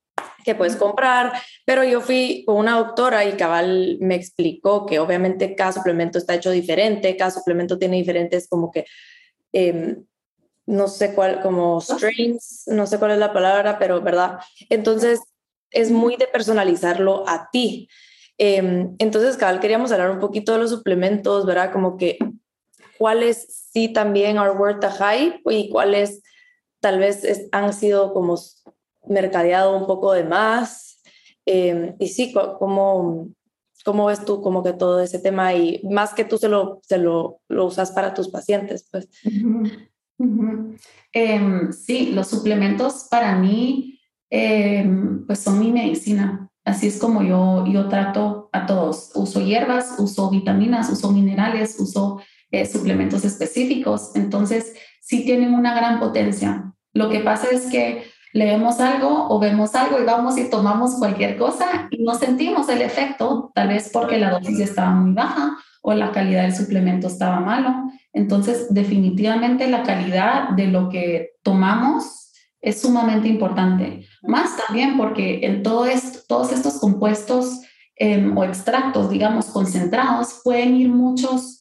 que puedes comprar, pero yo fui con una doctora y cabal me explicó que obviamente cada suplemento está hecho diferente, cada suplemento tiene diferentes como que, em, no sé cuál, como strains, no sé cuál es la palabra, pero verdad. Entonces es muy de personalizarlo a ti. Em, entonces, cabal, queríamos hablar un poquito de los suplementos, ¿verdad? Como que cuáles sí también are worth a hype y cuáles tal vez han sido como mercadeado un poco de más. Em, y sí, ¿cómo, ¿cómo ves tú como que todo ese tema y más que tú se lo, se lo, lo usas para tus pacientes? Pues. Em, sí, los suplementos para mí em, pues son mi medicina. Así es como yo, yo trato a todos. Uso hierbas, uso vitaminas, uso minerales, uso eh, suplementos específicos. Entonces, sí tienen una gran potencia. Lo que pasa es que leemos algo o vemos algo y vamos y tomamos cualquier cosa y no sentimos el efecto, tal vez porque la dosis estaba muy baja o la calidad del suplemento estaba malo. Entonces, definitivamente la calidad de lo que tomamos es sumamente importante. Más también porque en todo esto, todos estos compuestos em, o extractos, digamos, concentrados, pueden ir muchos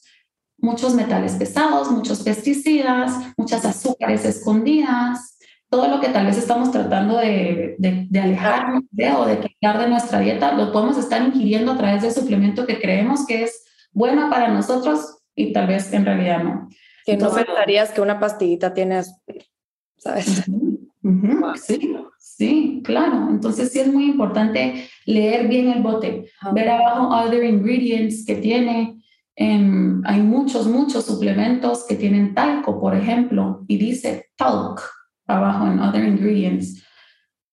muchos metales pesados, muchos pesticidas, muchas azúcares escondidas, todo lo que tal vez estamos tratando de, de, alejarnos de o de quitar de nuestra dieta, lo podemos estar ingiriendo a través del suplemento que creemos que es bueno para nosotros y tal vez en realidad no. Que no pensarías que una pastillita tiene, ¿sabes? Sí, sí, claro. Entonces sí es muy importante leer bien el bote, ver abajo other ingredients que tiene. Em, hay muchos, muchos suplementos que tienen talco, por ejemplo, y dice talc abajo en Other Ingredients.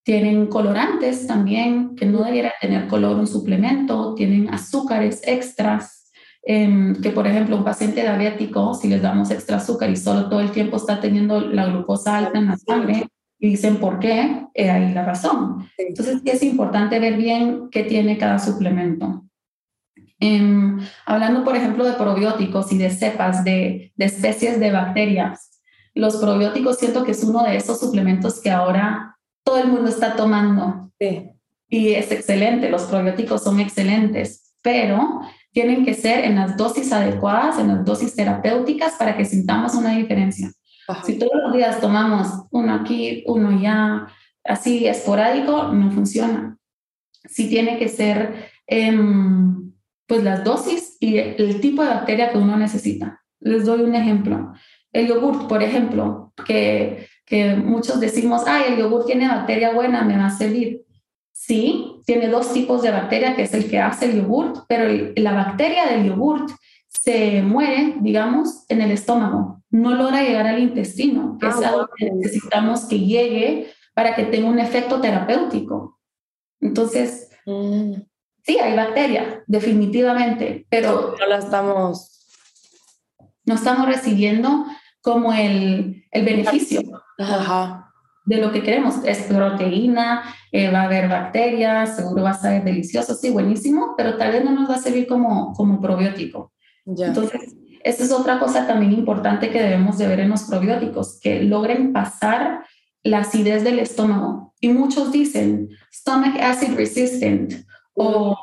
Tienen colorantes también, que no debiera tener color un suplemento. Tienen azúcares extras, em, que por ejemplo un paciente diabético, si les damos extra azúcar y solo todo el tiempo está teniendo la glucosa alta en la sangre, y dicen por qué, eh, ahí la razón. Entonces es importante ver bien qué tiene cada suplemento. Em, hablando, por ejemplo, de probióticos y de cepas de, de especies de bacterias, los probióticos siento que es uno de esos suplementos que ahora todo el mundo está tomando. Sí. Y es excelente, los probióticos son excelentes, pero tienen que ser en las dosis adecuadas, en las dosis terapéuticas para que sintamos una diferencia. Si todos los días tomamos uno aquí, uno ya, así esporádico, no funciona. Sí tiene que ser em, pues las dosis y el tipo de bacteria que uno necesita. Les doy un ejemplo. El yogurt, por ejemplo, que, que muchos decimos, ay, el yogur tiene bacteria buena, me va a servir. Sí, tiene dos tipos de bacteria, que es el que hace el yogurt, pero la bacteria del yogurt se muere, digamos, en el estómago, no logra llegar al intestino, que es ah, algo que necesitamos que llegue para que tenga un efecto terapéutico. Entonces, mm. sí, hay bacteria, definitivamente, pero no la estamos... No estamos recibiendo como el, el beneficio de lo que queremos. Es proteína, eh, va a haber bacterias, seguro va a ser delicioso, sí, buenísimo, pero tal vez no nos va a servir como, como probiótico. Entonces, esa es otra cosa también importante que debemos de ver en los probióticos, que logren pasar la acidez del estómago. Y muchos dicen stomach acid resistant o,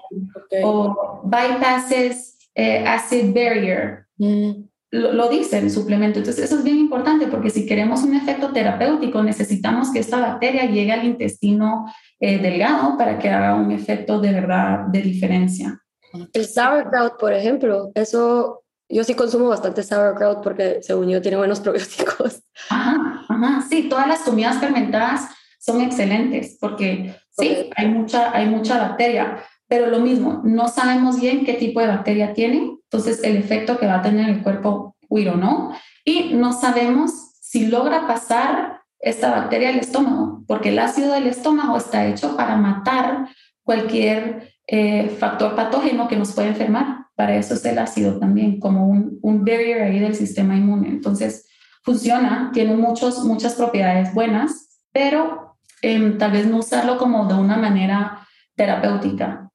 o bypasses eh, acid barrier. Mm. Lo, lo, dicen suplemento. Entonces, eso es bien importante porque si queremos un efecto terapéutico, necesitamos que esta bacteria llegue al intestino eh, delgado para que haga un efecto de verdad de diferencia. El sauerkraut, por ejemplo, eso yo sí consumo bastante sauerkraut porque según yo tiene buenos probióticos. Ajá, ajá, sí, todas las comidas fermentadas son excelentes porque sí, hay mucha, hay mucha bacteria, pero lo mismo, no sabemos bien qué tipo de bacteria tiene, entonces el efecto que va a tener el cuerpo, we o no, y no sabemos si logra pasar esta bacteria al estómago, porque el ácido del estómago está hecho para matar cualquier eh, factor patógeno que nos puede enfermar. Para eso es el ácido también, como un, un barrier ahí del sistema inmune. Entonces, funciona, tiene muchos, muchas propiedades buenas, pero em, tal vez no usarlo como de una manera terapéutica.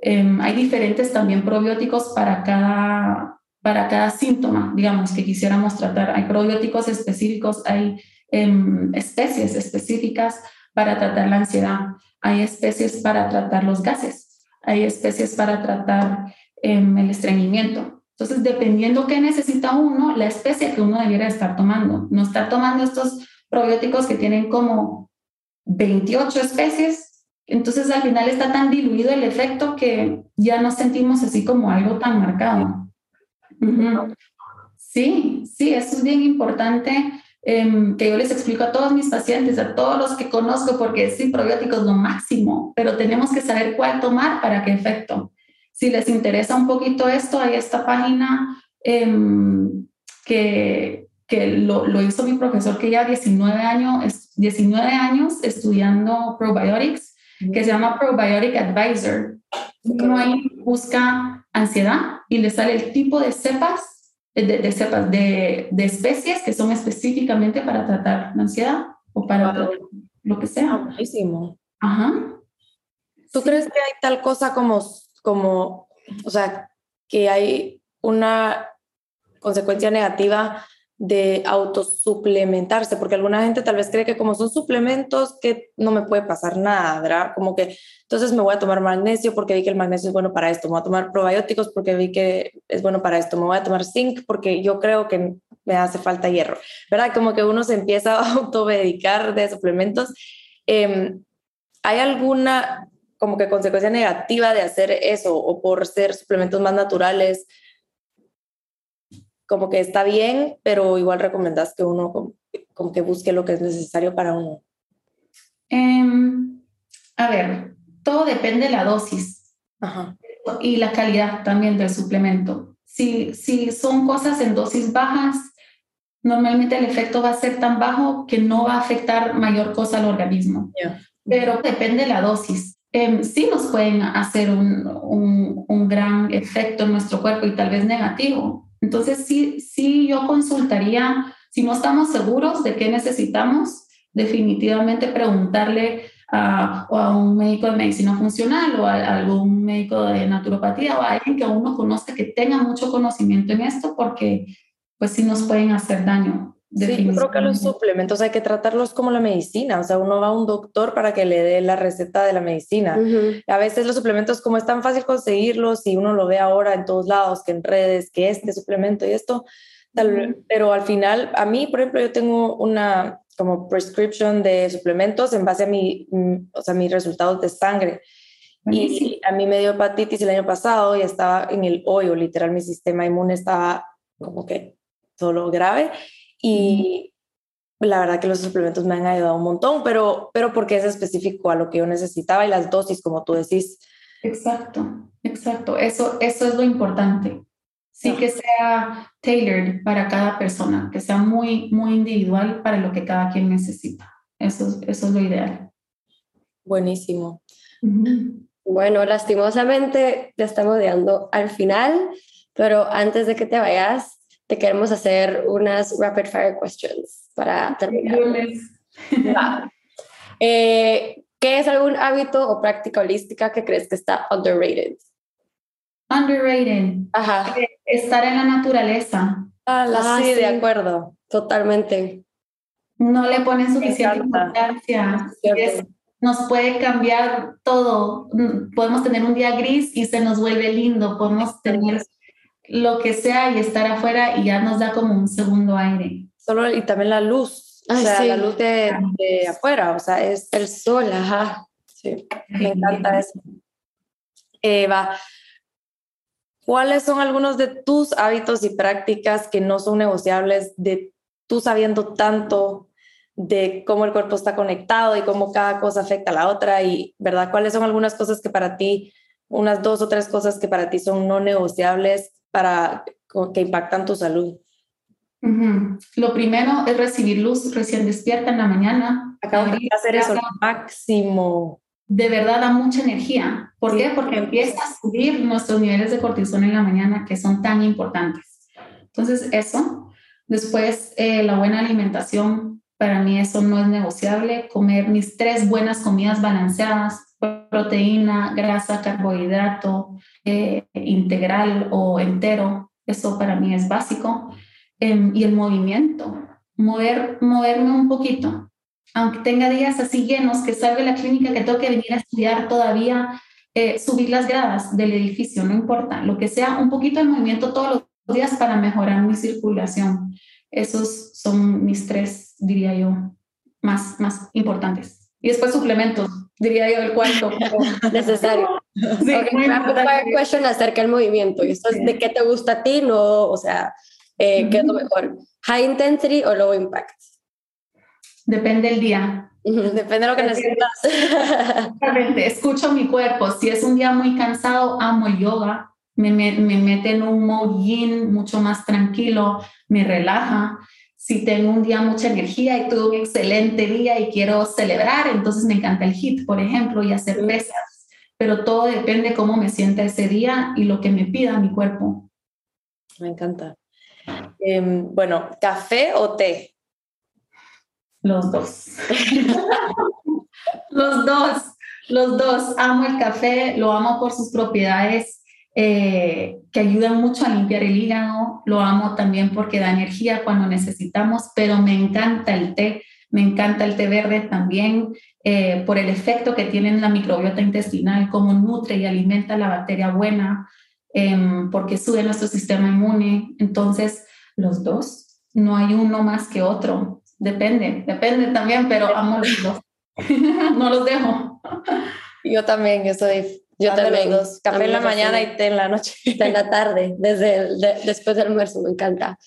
Em, hay diferentes también probióticos para cada, para cada síntoma, digamos, que quisiéramos tratar. Hay probióticos específicos, hay em, especies específicas para tratar la ansiedad, hay especies para tratar los gases hay especies para tratar em, el estreñimiento. Entonces, dependiendo qué necesita uno, la especie que uno debiera estar tomando. No estar tomando estos probióticos que tienen como 28 especies. Entonces, al final está tan diluido el efecto que ya no sentimos así como algo tan marcado. Sí, sí, eso es bien importante Em, que yo les explico a todos mis pacientes, a todos los que conozco, porque sí, probióticos lo máximo, pero tenemos que saber cuál tomar para qué efecto. Si les interesa un poquito esto, hay esta página em, que, que lo, lo, hizo mi profesor que ya 19 años, 19 años estudiando probiotics, que se llama Probiotic Advisor. Uno ahí busca ansiedad y le sale el tipo de cepas de, de cepas, de, de, especies que son específicamente para tratar la ansiedad o para lo que sea. Buenísimo. Ajá. ¿Tú crees que hay tal cosa como, como, o sea, que hay una consecuencia negativa de autosuplementarse, porque alguna gente tal vez cree que como son suplementos que no me puede pasar nada, ¿verdad? Como que entonces me voy a tomar magnesio porque vi que el magnesio es bueno para esto, me voy a tomar probióticos porque vi que es bueno para esto, me voy a tomar zinc porque yo creo que me hace falta hierro, ¿verdad? Como que uno se empieza a automedicar de suplementos. Em, ¿Hay alguna como que consecuencia negativa de hacer eso o por ser suplementos más naturales? Como que está bien, pero igual recomendás que uno como, que busque lo que es necesario para uno. Em, a ver, todo depende de la dosis y la calidad también del suplemento. Si, si son cosas en dosis bajas, normalmente el efecto va a ser tan bajo que no va a afectar mayor cosa al organismo. Pero depende de la dosis. Eh, sí nos pueden hacer un, un, un, gran efecto en nuestro cuerpo y tal vez negativo, entonces, sí, sí, yo consultaría, si no estamos seguros de qué necesitamos, definitivamente preguntarle a, o a un médico de medicina funcional o a, algún médico de naturopatía o a alguien que uno conozca que tenga mucho conocimiento en esto porque pues sí nos pueden hacer daño. Sí, yo creo que los suplementos hay que tratarlos como la medicina, o sea, uno va a un doctor para que le dé la receta de la medicina. A veces los suplementos, como es tan fácil conseguirlos y uno lo ve ahora en todos lados, que en redes, que este suplemento y esto, pero al final, a mí, por ejemplo, yo tengo una como prescription de suplementos en base a mi, mm, o sea, mis resultados de sangre. Y a mí me dio hepatitis el año pasado y estaba en el hoyo, literal, mi sistema inmune estaba como que solo grave. Y la verdad que los suplementos me han ayudado un montón, pero, pero porque es específico a lo que yo necesitaba y las dosis, como tú decís. Exacto, exacto. Eso, eso es lo importante. Sí, que sea tailored para cada persona, que sea muy, muy individual para lo que cada quien necesita. Eso, eso es lo ideal. Buenísimo. Bueno, lastimosamente ya estamos llegando al final, pero antes de que te vayas, te queremos hacer unas rapid fire questions para terminar. Eh, ¿Qué es algún hábito o práctica holística que crees que está underrated? Underrated. Ajá. Eh, estar en la naturaleza. Ah, ah sí, de acuerdo. Totalmente. No le ponen suficiente importancia. nos puede cambiar todo. Podemos tener un día gris y se nos vuelve lindo. Podemos tener lo que sea y estar afuera y ya nos da como un segundo aire. Solo y también la luz. o sea, la luz de, de, afuera, o sea, es el sol, ajá. Sí, me encanta eso. Eva, ¿Cuáles son algunos de tus hábitos y prácticas que no son negociables de tú sabiendo tanto de cómo el cuerpo está conectado y cómo cada cosa afecta a la otra? Y, ¿verdad? ¿Cuáles son algunas cosas que para ti, unas dos o tres cosas que para ti son no negociables para que impactan tu salud? Lo primero es recibir luz recién despierta en la mañana. Acabo de hacer eso máximo de verdad da mucha energía. ¿Por qué? Porque empieza a subir nuestros niveles de cortisol en la mañana que son tan importantes. Entonces, eso. Después, eh, la buena alimentación, para mí eso no es negociable. Comer mis tres buenas comidas balanceadas, proteína, grasa, carbohidrato, eh, integral o entero, eso para mí es básico. Em, y el movimiento, mover, moverme un poquito, aunque tenga días así llenos, que salga de la clínica, que tengo que venir a estudiar todavía, eh, subir las gradas del edificio, no importa, lo que sea, un poquito de movimiento todos los días para mejorar mi circulación. Esos son mis tres, diría yo, más, más importantes. Y después suplementos, diría yo, el cuarto. Necesario. Sí, okay, rapid question acerca del movimiento. ¿Y esto es de qué te gusta a ti? No, o sea, eh, ¿qué es lo mejor? ¿High intensity o low impact? Depende del día. Depende de lo que necesitas. Escucho mi cuerpo. Si es un día muy cansado, amo yoga. Me, me, me mete en un yin mucho más tranquilo, me relaja. Si tengo un día mucha energía y tuve un excelente día y quiero celebrar, entonces me encanta el HIT, por ejemplo, y hacer pesas. Pero todo depende cómo me sienta ese día y lo que me pida mi cuerpo. Me encanta. Em, bueno, ¿café o té? Los dos. los dos, los dos. Amo el café, lo amo por sus propiedades eh, que ayudan mucho a limpiar el hígado. Lo amo también porque da energía cuando necesitamos, pero me encanta el té. Me encanta el té verde también eh, por el efecto que tiene en la microbiota intestinal, cómo nutre y alimenta la bacteria buena, em, porque sube nuestro sistema inmune. Entonces, los dos, no hay uno más que otro. Depende, depende también, pero amo los dos. no los dejo. Yo también, yo soy. Yo también. Dos. Café en la mañana y té en la noche. Té en la tarde, desde después del almuerzo, me encanta.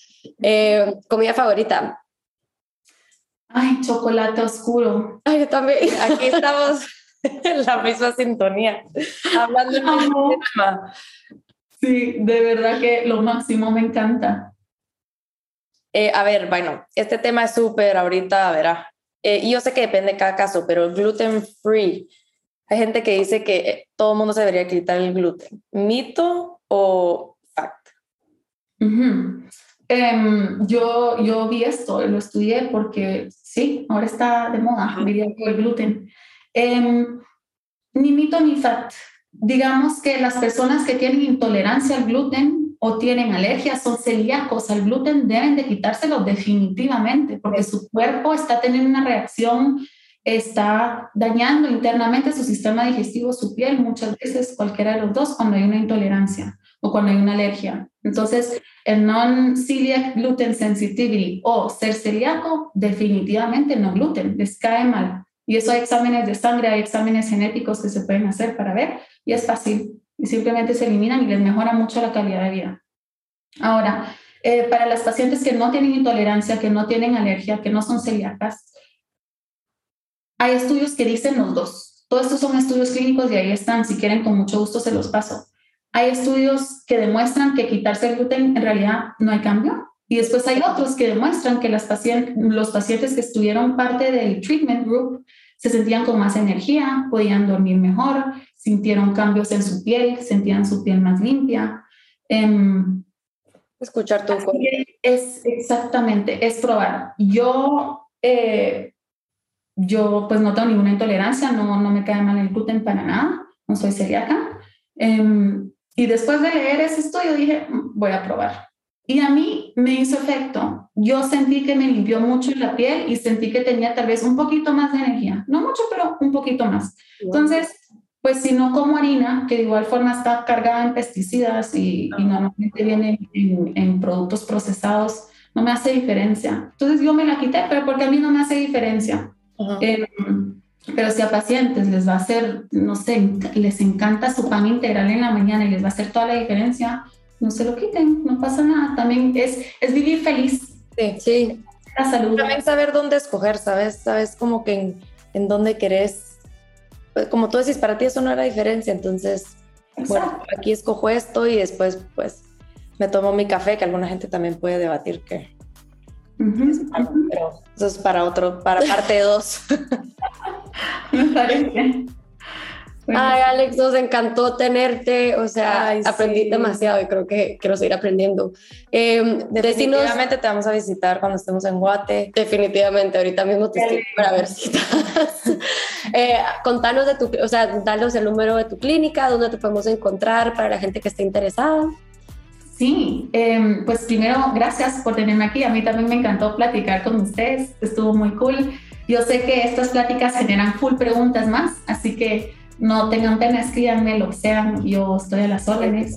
Eh, ¿Comida favorita? Ay, chocolate oscuro. Ay, yo también. Aquí estamos en la misma sintonía, hablando de tema. Sí, de verdad que lo máximo me encanta. Eh, a ver, bueno, este tema es súper ahorita, verá. Eh, yo sé que depende de cada caso, pero gluten free. Hay gente que dice que eh, todo el mundo se debería quitar el gluten. ¿Mito o fact? Em, yo, yo vi esto, lo estudié porque sí, ahora está de moda, diría el gluten. Em, ni mito ni fat. Digamos que las personas que tienen intolerancia al gluten o tienen alergia, son celíacos al gluten, deben de quitárselo definitivamente porque su cuerpo está teniendo una reacción, está dañando internamente su sistema digestivo, su piel, muchas veces cualquiera de los dos cuando hay una intolerancia o cuando hay una alergia. Entonces, el non-celiac gluten sensitivity o ser celíaco, definitivamente no gluten, les cae mal. Y eso hay exámenes de sangre, hay exámenes genéticos que se pueden hacer para ver y es fácil. Y simplemente se eliminan y les mejora mucho la calidad de vida. Ahora, eh, para las pacientes que no tienen intolerancia, que no tienen alergia, que no son celíacas, hay estudios que dicen los dos. Todos estos son estudios clínicos y ahí están. Si quieren, con mucho gusto se los paso. Hay estudios que demuestran que quitarse el gluten en realidad no hay cambio. Y después hay otros que demuestran que las pacientes, los pacientes que estuvieron parte del treatment group se sentían con más energía, podían dormir mejor, sintieron cambios en su piel, sentían su piel más limpia. Em, Escuchar tu. Es exactamente, es probar. Yo, eh, yo pues no tengo ninguna intolerancia, no, no me cae mal el gluten para nada, no soy celíaca. Em, y después de leer ese estudio dije, mm, voy a probar. Y a mí me hizo efecto. Yo sentí que me limpió mucho la piel y sentí que tenía tal vez un poquito más de energía. No mucho, pero un poquito más. Entonces, pues si no como harina, que de igual forma está cargada en pesticidas y, normalmente viene en, productos procesados, no me hace diferencia. Entonces yo me la quité, pero porque a mí no me hace diferencia. Pero si a pacientes les va a hacer, no sé, les encanta su pan integral en la mañana y les va a hacer toda la diferencia, no se lo quiten, no pasa nada. También es, es vivir feliz. Sí, sí. La salud. También saber dónde escoger, ¿sabes? Sabes como que en, en dónde querés. Pues, como tú decís, para ti eso no era diferencia, entonces, bueno, aquí escojo esto y después, pues, me tomo mi café, que alguna gente también puede debatir que pero eso es para otro, para parte 2. Me parece. Ay, Alex, nos encantó tenerte, o sea, aprendí demasiado y creo que quiero seguir aprendiendo. Eh, definitivamente te vamos a visitar cuando estemos en Guate. Definitivamente, ahorita mismo te escribo para ver si eh, contanos de tu, o sea, danos el número de tu clínica, dónde te podemos encontrar para la gente que esté interesada. Sí, em, pues primero, gracias por tenerme aquí. A mí también me encantó platicar con ustedes, estuvo muy cool. Yo sé que estas pláticas generan full preguntas más, así que no tengan pena, escríbanme lo que sean, yo estoy a las órdenes.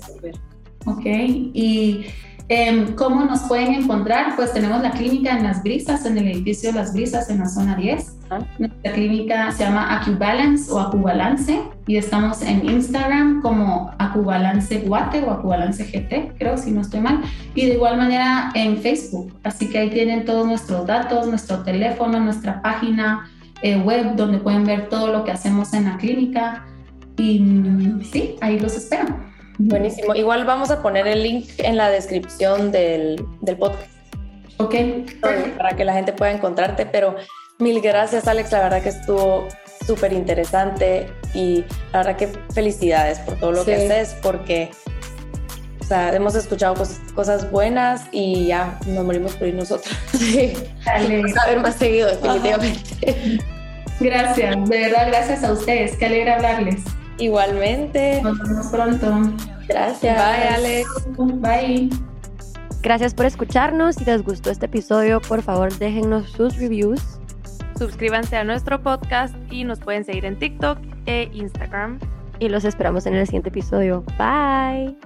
Ok, y Em, ¿Cómo nos pueden encontrar? Pues tenemos la clínica en Las Brisas, en el edificio Las Brisas, en la zona 10. Nuestra clínica se llama AcuBalance o AcuBalance y estamos en Instagram como AcuBalance Guate o AcuBalance GT, creo, si no estoy mal. Y de igual manera en Facebook. Así que ahí tienen todos nuestros datos, nuestro teléfono, nuestra página eh, web donde pueden ver todo lo que hacemos en la clínica. Y mm, sí, ahí los espero. Buenísimo. Igual vamos a poner el link en la descripción del, del podcast. Ok. Para que la gente pueda encontrarte, pero mil gracias Alex, la verdad que estuvo súper interesante y la verdad que felicidades por todo lo que haces porque o sea, hemos escuchado cosas, buenas y ya nos morimos por ir nosotros. Sí, vamos a ver más seguido definitivamente. Gracias, de verdad gracias a ustedes, qué alegre hablarles. Igualmente. Nos vemos pronto. Gracias. Bye, Alex. Bye. Gracias por escucharnos. Si les gustó este episodio, por favor déjennos sus reviews. Suscríbanse a nuestro podcast y nos pueden seguir en TikTok e Instagram. Y los esperamos en el siguiente episodio. Bye.